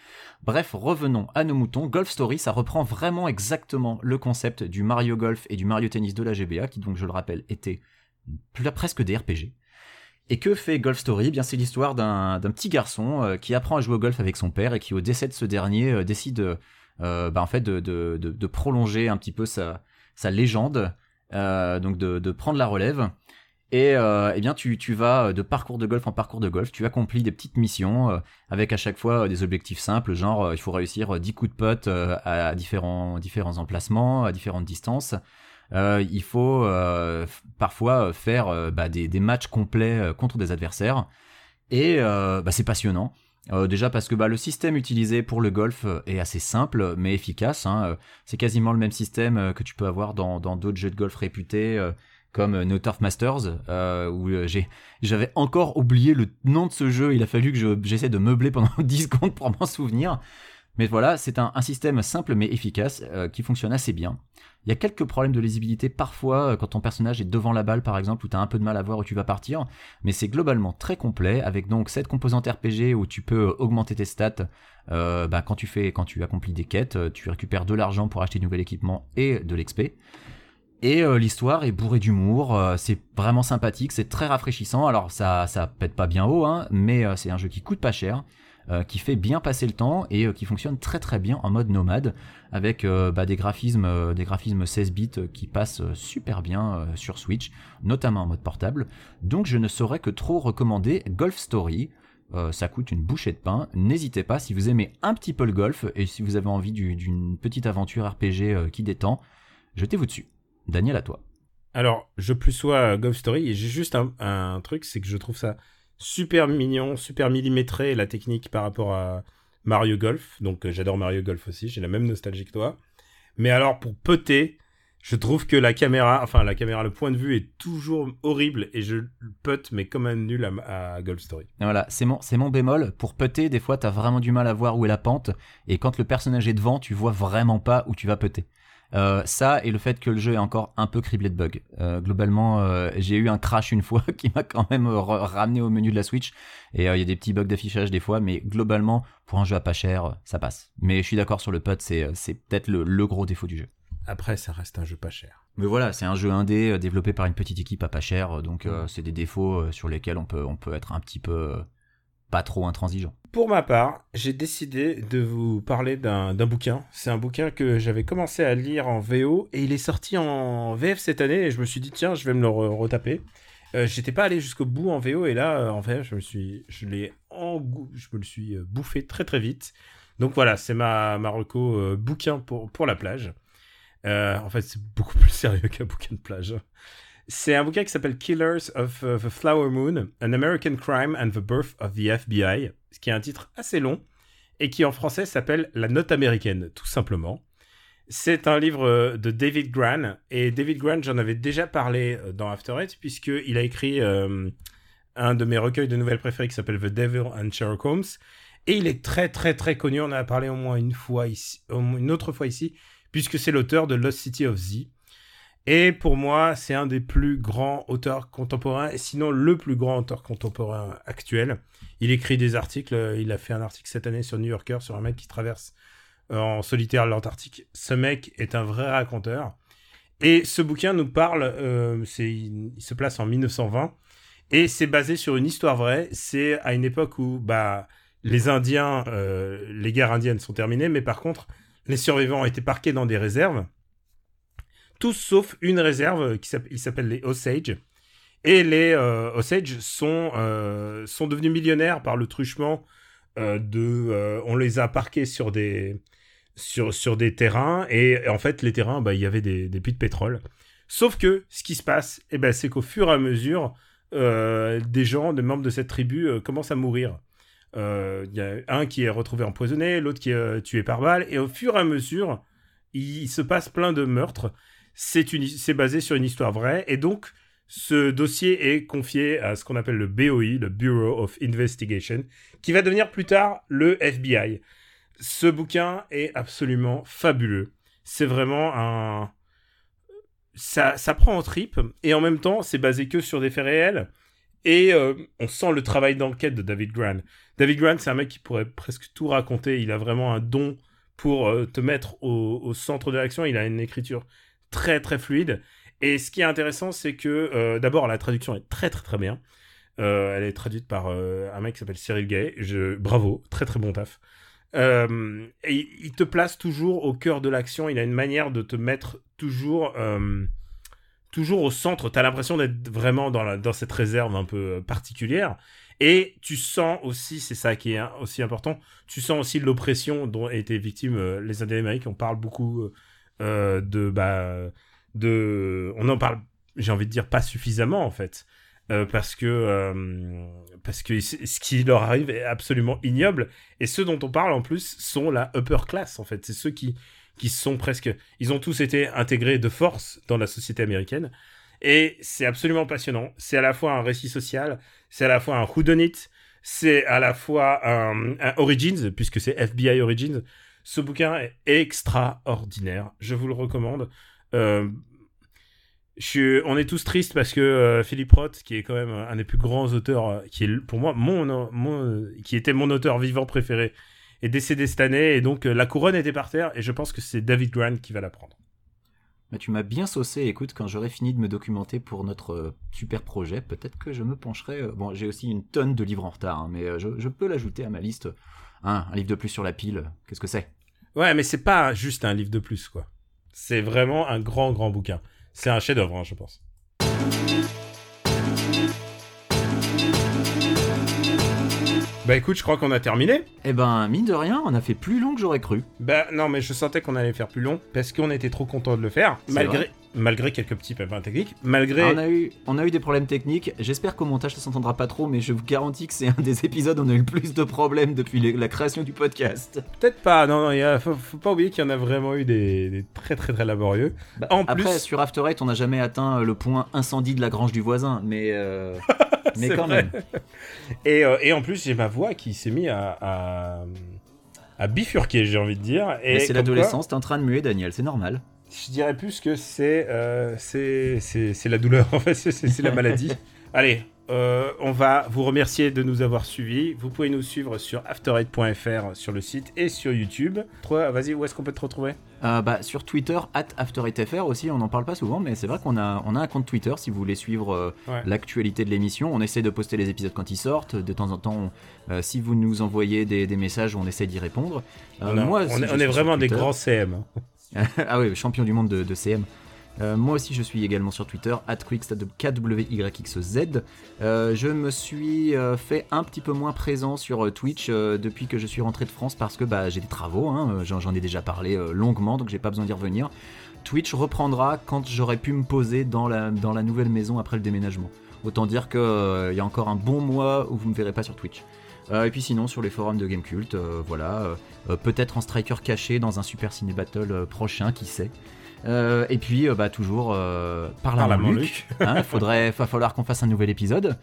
Bref, revenons à nos moutons. Golf Story, ça reprend vraiment exactement le concept du Mario Golf et du Mario Tennis de la GBA, qui donc, je le rappelle, était presque des RPG. Et que fait Golf Story? Eh Bien, c'est l'histoire d'un petit garçon euh, qui apprend à jouer au golf avec son père et qui, au décès de ce dernier, décide, bah, fait, de, prolonger un petit peu sa, légende, donc de, prendre la relève. Et euh, eh bien, tu, tu vas de parcours de golf en parcours de golf, tu accomplis des petites missions euh, avec à chaque fois euh, des objectifs simples, genre euh, il faut réussir euh, 10 coups de putt euh, à différents, différents emplacements, à différentes distances. Euh, il faut euh, parfois euh, faire euh, bah, des, des matchs complets euh, contre des adversaires. Et euh, bah, c'est passionnant. Euh, déjà parce que bah, le système utilisé pour le golf euh, est assez simple mais efficace. hein. Euh, C'est quasiment le même système que tu peux avoir dans d'autres jeux de golf réputés comme No Turf Masters où j'avais encore oublié le nom de ce jeu. Il a fallu que je- j'essaie de meubler pendant 10 secondes pour m'en souvenir. Mais voilà, c'est un, système simple mais efficace euh, qui fonctionne assez bien. Il y a quelques problèmes de lisibilité parfois euh, quand ton personnage est devant la balle par exemple où tu as un peu de mal à voir où tu vas partir, mais c'est globalement très complet avec donc cette composante RPG où tu peux euh, augmenter tes stats bah, quand tu fais quand tu accomplis des quêtes, tu récupères de l'argent pour acheter de nouvel équipement et de l'XP. Et l'histoire est bourrée d'humour, c'est vraiment sympathique, c'est très rafraîchissant. Alors ça ça pète pas bien haut hein, mais c'est un jeu qui coûte pas cher. Euh, qui fait bien passer le temps et euh, qui fonctionne très très bien en mode nomade avec euh, bah, des graphismes des graphismes 16 bits qui passent super bien sur Switch notamment en mode portable. Donc je ne saurais que trop recommander Golf Story. Ça coûte une bouchée de pain. N'hésitez pas si vous aimez un petit peu le golf et si vous avez envie du- d'une petite aventure RPG qui détend jetez-vous dessus. Daniel à toi. Alors, je plus sois Golf Story j'ai juste un truc, c'est que je trouve ça super mignon, super millimétré la technique par rapport à Mario Golf. Donc, euh, j'adore Mario Golf aussi, j'ai la même nostalgie que toi. Mais alors, pour putter, je trouve que la caméra, enfin la caméra, le point de vue est toujours horrible et je putt mais comme un nul à, Golf Story. Voilà, c'est mon, c'est mon bémol. Pour putter, des fois, t'as vraiment du mal à voir où est la pente. Et quand le personnage est devant, tu vois vraiment pas où tu vas putter. Euh, ça et le fait que le jeu est encore un peu criblé de bugs. Euh, globalement, euh, j'ai eu un crash une fois qui m'a quand même ra- ramené au menu de la Switch. Et il y a des petits bugs d'affichage des fois, mais globalement, pour un jeu à pas cher, ça passe. Mais je suis d'accord sur le putt, c'est, c'est peut-être le, le gros défaut du jeu. Après, ça reste un jeu pas cher. Mais voilà, c'est un jeu indé développé par une petite équipe à pas cher, donc euh, c'est des défauts sur lesquels on peut, on peut être un petit peu trop intransigeant. Pour ma part, j'ai décidé de vous parler d'un bouquin. C'est un bouquin que j'avais commencé à lire en VO et il est sorti en VF cette année et je me suis dit tiens, je vais me le re- retaper. Euh, J'étais pas allé jusqu'au bout en VO et là, euh, en fait, je me suis, je l'ai je me le suis euh, bouffé très très vite. Donc voilà, c'est ma, ma reco euh, bouquin pour, pour la plage. En fait, c'est beaucoup plus sérieux qu'un bouquin de plage. C'est un bouquin qui s'appelle Killers of uh, the Flower Moon, An American Crime and the Birth of the FBI, ce qui est un titre assez long et qui en français s'appelle La Note américaine, tout simplement. C'est un livre euh, de David Gran, et David Gran, j'en avais déjà parlé euh, dans After Eight, puisqu'il a écrit euh, un de mes recueils de nouvelles préférées qui s'appelle The Devil and Sherlock Holmes, et il est très très très connu, on en a parlé au moins une fois ici, une autre fois ici, puisque c'est l'auteur de Lost City of Z. Et pour moi, c'est un des plus grands auteurs contemporains, sinon le plus grand auteur contemporain actuel. Il écrit des articles, euh, il a fait un article cette année sur New Yorker sur un mec qui traverse euh, en solitaire l'Antarctique. Ce mec est un vrai raconteur. Et ce bouquin nous parle, euh, il se place en 1920, et c'est basé sur une histoire vraie. C'est à une époque où bah, les Indiens, les guerres indiennes sont terminées, mais par contre, les survivants ont été parqués dans des réserves. Tous sauf une réserve qui s'appelle, les Osage. Et les euh, Osage sont, euh, sont devenus millionnaires par le truchement euh, de. euh, on les a parqués sur des, sur, sur des terrains. Et en fait, les terrains, bah, il y avait des, des puits de pétrole. Sauf que ce qui se passe, eh ben, c'est qu'au fur et à mesure, euh, des gens, des membres de cette tribu euh, commencent à mourir. Euh, Il y a un qui est retrouvé empoisonné, l'autre qui est euh, tué par balle. Et au fur et à mesure, il se passe plein de meurtres. C'est basé sur une histoire vraie. Et donc, ce dossier est confié à ce qu'on appelle le BOI, le Bureau of Investigation, qui va devenir plus tard le FBI. Ce bouquin est absolument fabuleux. C'est vraiment un... Ça, ça prend en trip, et en même temps, c'est basé que sur des faits réels. Et euh, on sent le travail d'enquête de David Grant. David Grant, c'est un mec qui pourrait presque tout raconter. Il a vraiment un don pour euh, te mettre au, au centre de l'action. Il a une écriture très très fluide. Et ce qui est intéressant, c'est que euh, d'abord la traduction est très très très bien. Euh, elle est traduite par euh, un mec qui s'appelle Cyril Gay. Bravo, très très bon taf. Et il- te place toujours au cœur de l'action. Il a une manière de te mettre toujours, toujours au centre. T'as l'impression d'être vraiment dans, dans cette réserve un peu particulière. Et tu sens aussi, c'est ça qui est aussi important, tu sens aussi l'oppression dont étaient victimes les Indiens d'Amérique. On parle beaucoup euh, de, bah, de, on en parle, j'ai envie de dire pas suffisamment en fait, Euh, parce que euh, parce que ce qui leur arrive est absolument ignoble. Et ceux dont on parle en plus sont la upper class en fait. C'est ceux qui qui sont presque, ils ont tous été intégrés de force dans la société américaine. Et c'est absolument passionnant. C'est à la fois un récit social, c'est à la fois un whodunit, c'est à la fois un, un Origins, puisque c'est FBI Origins. Ce bouquin est extraordinaire. Je vous le recommande. Euh, on est tous tristes parce que euh, Philippe Roth, qui est quand même un des plus grands auteurs, euh, qui est pour moi mon, euh, qui était mon auteur vivant préféré, est décédé cette année et donc euh, la couronne était par terre et je pense que c'est David Grant qui va la prendre. Mais tu m'as bien saucé, écoute, quand j'aurai fini de me documenter pour notre euh, super projet, peut-être que je me pencherai... euh, Bon, j'ai aussi une tonne de livres en retard, hein, mais euh, je peux l'ajouter à ma liste. Hein, un livre de plus sur la pile, qu'est-ce que c'est? Ouais, mais c'est pas juste un livre de plus quoi. C'est vraiment un grand grand bouquin. C'est un chef-d'œuvre, hein, je pense. Bah écoute, je crois qu'on a terminé. Eh ben, mine de rien, on a fait plus long que j'aurais cru. Bah non, mais je sentais qu'on allait faire plus long parce qu'on était trop content de le faire, malgré vrai. Malgré quelques petits pépins techniques, malgré. Ah, on, a eu, on a eu des problèmes techniques. J'espère qu'au montage ça s'entendra pas trop, mais je vous garantis que c'est un des épisodes où on a eu le plus de problèmes depuis les- la création du podcast. Peut-être pas. Non, non, il y a- faut, faut pas oublier qu'il y en a vraiment eu des, des très très très laborieux. Bah, En après, plus- sur After Eight, on n'a jamais atteint le point incendie de la grange du voisin, mais, euh, mais quand vrai. même. Et, euh, et en plus, j'ai ma voix qui s'est mis à, à, à bifurquer, j'ai envie de dire. Et c'est l'adolescence, t'es en train de muer, Daniel, c'est normal. Je dirais plus que c'est euh, c'est la douleur, en fait, c'est- la maladie. Allez, euh, on va vous remercier de nous avoir suivis. Vous pouvez nous suivre sur after8.fr sur le site et sur YouTube. Toi, vas-y, où est-ce qu'on peut te retrouver? Euh, bah, sur Twitter, at AfterEightFR aussi, on n'en parle pas souvent, mais c'est vrai qu'on a, on a un compte Twitter si vous voulez suivre euh, Ouais. l'actualité de l'émission. On essaie de poster les épisodes quand ils sortent. De temps en temps, on- si vous nous envoyez des, des messages, on essaie d'y répondre. On, a- moi, on si est, on vraiment des grands CM. ah oui, champion du monde de, CM. Euh, moi aussi, je suis également sur Twitter, KWYXZ. Euh, je me suis euh, fait un petit peu moins présent sur euh, Twitch depuis que je suis rentré de France parce que bah, j'ai des travaux, hein, j'en, ai déjà parlé longuement, donc j'ai pas besoin d'y revenir. Twitch reprendra quand j'aurai pu me poser dans la, dans la nouvelle maison après le déménagement. Autant dire qu'il y a encore un bon mois où vous me verrez pas sur Twitch. Euh, et puis sinon sur les forums de Gamecult, euh, voilà, euh, peut-être en striker caché dans un Super Ciné Battle prochain, qui sait. Euh, et puis euh, bah toujours euh, par la Luc. Hein, faudrait, va falloir qu'on fasse un nouvel épisode.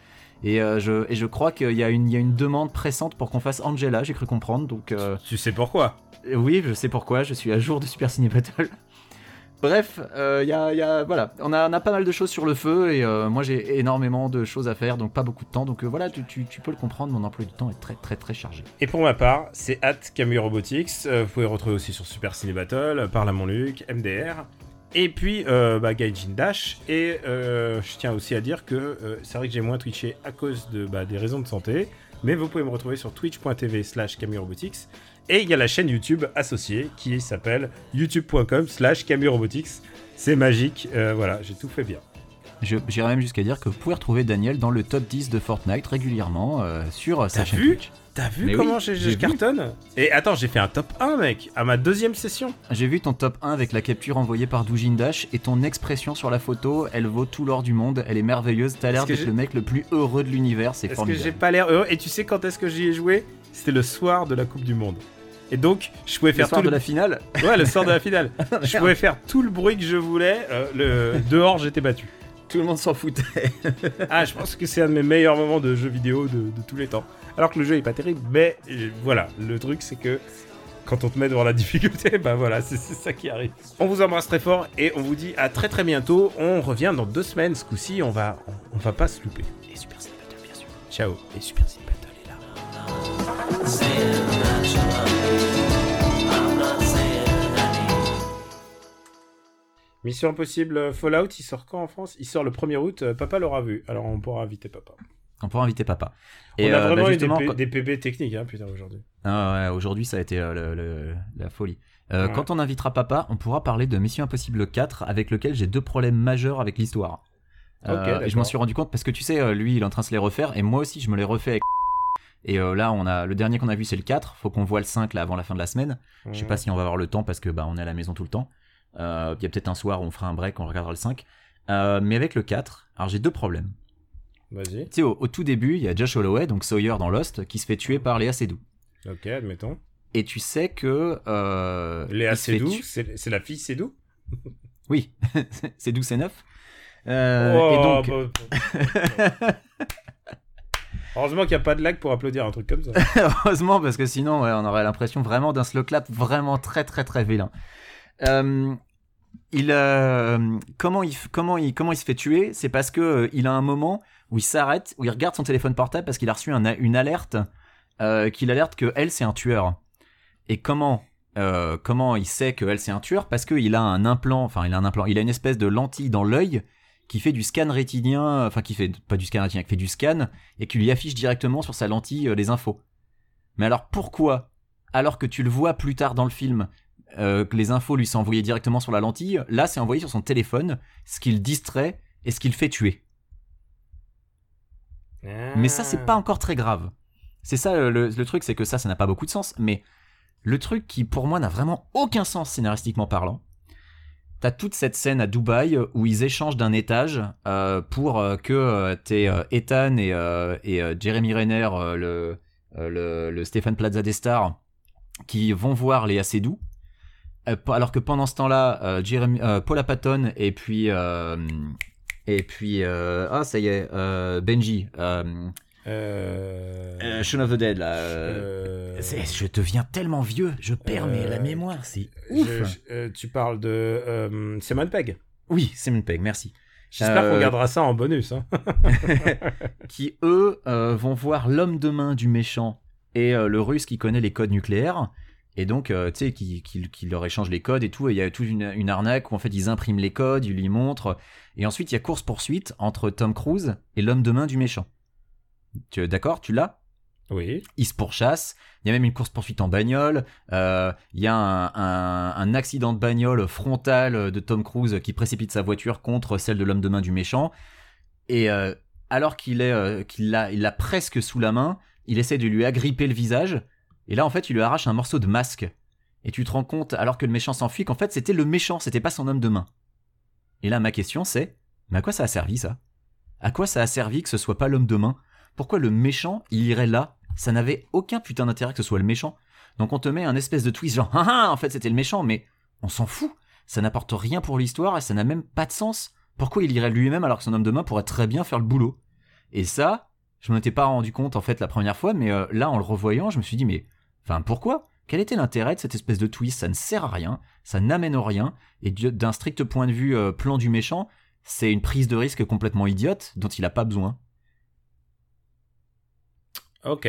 Et, je, et je crois qu'il y, a une- il y a une demande pressante pour qu'on fasse Angela, j'ai cru comprendre. Donc Tu sais pourquoi? oui, je sais pourquoi, je suis à jour de Super Ciné Battle. Bref, euh, y a, voilà, on a, pas mal de choses sur le feu et euh, moi j'ai énormément de choses à faire, donc pas beaucoup de temps. Donc euh, voilà, tu, peux le comprendre, mon emploi du temps est très très très chargé. Et pour ma part, c'est at Camus Robotics. Euh, vous pouvez retrouver aussi sur Super Ciné Battle, euh, par la Montluc, MDR. Et puis, bah, Gaijin Dash. Et je tiens aussi à dire que c'est vrai que j'ai moins twitché à cause de, bah, des raisons de santé. Mais vous pouvez me retrouver sur twitch.tv slash Camus Robotics. Et il y a la chaîne YouTube associée qui s'appelle youtube.com slash Camus Robotics. C'est magique. Euh, voilà, j'ai tout fait bien. J'irais même jusqu'à dire que vous pouvez retrouver Daniel dans le top 10 de Fortnite régulièrement euh, sur sa chaîne Twitch. T'as vu Mais comment oui, j'ai- j'ai je vu. cartonne Et attends, j'ai fait un top 1, mec, à ma deuxième session. J'ai vu ton top 1 avec la capture envoyée par Doujin Dash et ton expression sur la photo, elle vaut tout l'or du monde, elle est merveilleuse, t'as l'air Est-ce d'être j'ai- le mec le plus heureux de l'univers, c'est Est-ce que formidable. j'ai pas l'air heureux Et tu sais quand est-ce que j'y ai joué? C'était le soir de la Coupe du Monde. Et donc, je pouvais Le faire soir tout de le... la finale? Ouais, le soir de la finale. je pouvais faire tout le bruit que je voulais. euh, le... Dehors, j'étais battu. Tout le monde s'en foutait. Ah, je pense que c'est un de mes meilleurs moments de jeu vidéo de, de tous les temps. Alors que le jeu est pas terrible, mais euh, voilà, le truc c'est que quand on te met devant la difficulté, bah voilà, c'est ça qui arrive. On vous embrasse très fort et on vous dit à très très bientôt. On revient dans deux semaines. Ce coup-ci, on va, on, on va pas se louper. Et Super Battle, bien sûr. Ciao. Et Super Battle est là. Mission Impossible euh, Fallout, il sort quand en France? Il sort le 1er août. euh, Papa l'aura vu, alors on pourra inviter papa. On pourra inviter papa. on a euh, vraiment bah, eu des, quand- PB techniques, hein, putain, aujourd'hui. Ah ouais, aujourd'hui ça a été le- le- la folie. Euh, Ouais. Quand on invitera papa, on pourra parler de Mission Impossible 4 avec lequel j'ai deux problèmes majeurs avec l'histoire. Euh, et je m'en suis rendu compte parce que tu sais, lui il est en train de se les refaire et moi aussi je me les refais avec. Et euh, là, on a le dernier qu'on a vu, c'est le 4. Faut qu'on voit le 5 là avant la fin de la semaine. Je sais pas si on va avoir le temps parce que bah on est à la maison tout le temps. Euh, Il y a peut-être un soir où on fera un break, on regardera le 5. Euh, mais avec le 4, alors j'ai deux problèmes. Vas-y. Tu sais, au, au tout début, il y a Josh Holloway, donc Sawyer dans Lost, qui se fait tuer par Léa Seydoux. Ok, admettons. Et tu sais que. Euh, Léa Seydoux, c'est c'est la fille Seydoux? Oui, Seydoux c'est neuf. Euh, Oh, et donc, bah, bah. Heureusement qu'il n'y a pas de lag pour applaudir un truc comme ça. heureusement, parce que sinon, ouais, on aurait l'impression vraiment d'un slow clap vraiment très très très vilain. Euh, euh, comment, il, se fait tuer C'est parce que euh, il a un moment où il s'arrête, où il regarde son téléphone portable parce qu'il a reçu une alerte euh, qu'il alerte que elle c'est un tueur. Et comment comment il sait que elle c'est un tueur? Parce qu'il a un implant, enfin il a un implant, il a une espèce de lentille dans l'œil qui fait du scan rétinien, enfin qui fait pas du scan rétinien, qui fait du scan et qui lui affiche directement sur sa lentille les infos. Mais alors pourquoi, alors que tu le vois plus tard dans le film, euh, que les infos lui sont envoyées directement sur la lentille, là c'est envoyé sur son téléphone, ce qui le distrait et ce qui le fait tuer. Mais ça, c'est pas encore très grave. C'est ça le, truc, c'est que ça, ça n'a pas beaucoup de sens. Mais le truc qui, pour moi, n'a vraiment aucun sens scénaristiquement parlant, t'as toute cette scène à Dubaï où ils échangent d'un étage euh, pour euh, que euh, euh, Ethan et, et Jeremy Renner, le, le, le Stéphane Plaza des Stars, qui vont voir Léa Seydoux. Euh, alors que pendant ce temps-là, euh, Jeremy, euh, Paula Patton et puis euh, et puis euh, ah ça y est euh, Benji euh, Euh... euh, Shaun of the Dead là euh, euh, je deviens tellement vieux je perds la Euh, mémoire c'est ouf je- euh, tu parles de euh, Simon Pegg. oui Simon Pegg merci J'espère Euh, qu'on gardera ça en bonus. Hein. qui eux euh, vont voir l'homme de main du méchant et euh, le russe qui connaît les codes nucléaires et donc euh, tu sais qui, qui, qui leur échange les codes et tout et il y a toute une, une arnaque où en fait ils impriment les codes ils lui montrent et ensuite il y a course poursuite entre Tom Cruise et l'homme de main du méchant tu d'accord? Tu l'as? Oui. Ils se pourchassent. Il y a même une course-poursuite en bagnole. Euh, il y a un, un- un accident de bagnole frontal de Tom Cruise qui précipite sa voiture contre celle de l'homme de main du méchant. Et euh, alors qu'il est, qu'il l'a, il l'a presque sous la main, il essaie de lui agripper le visage. Et là, en fait, il lui arrache un morceau de masque. Et tu te rends compte, alors que le méchant s'enfuit, qu'en fait, c'était le méchant, c'était pas son homme de main. Et là, ma question, c'est, mais à quoi ça a servi ça? À quoi ça a servi que ce soit pas l'homme de main? Pourquoi le méchant, il irait là? Ça n'avait aucun putain d'intérêt que ce soit le méchant. Donc on te met un espèce de twist genre, ah ah, en fait c'était le méchant, mais on s'en fout. Ça n'apporte rien pour l'histoire et ça n'a même pas de sens. Pourquoi il irait lui-même alors que son homme de main pourrait très bien faire le boulot? Et ça, je m'en étais pas rendu compte en fait la première fois, mais euh, là en le revoyant, je me suis dit mais, enfin pourquoi? Quel était l'intérêt de cette espèce de twist? Ça ne sert à rien, ça n'amène au rien, et du- d'un strict point de vue euh, plan du méchant, c'est une prise de risque complètement idiote dont il a pas besoin. Ok.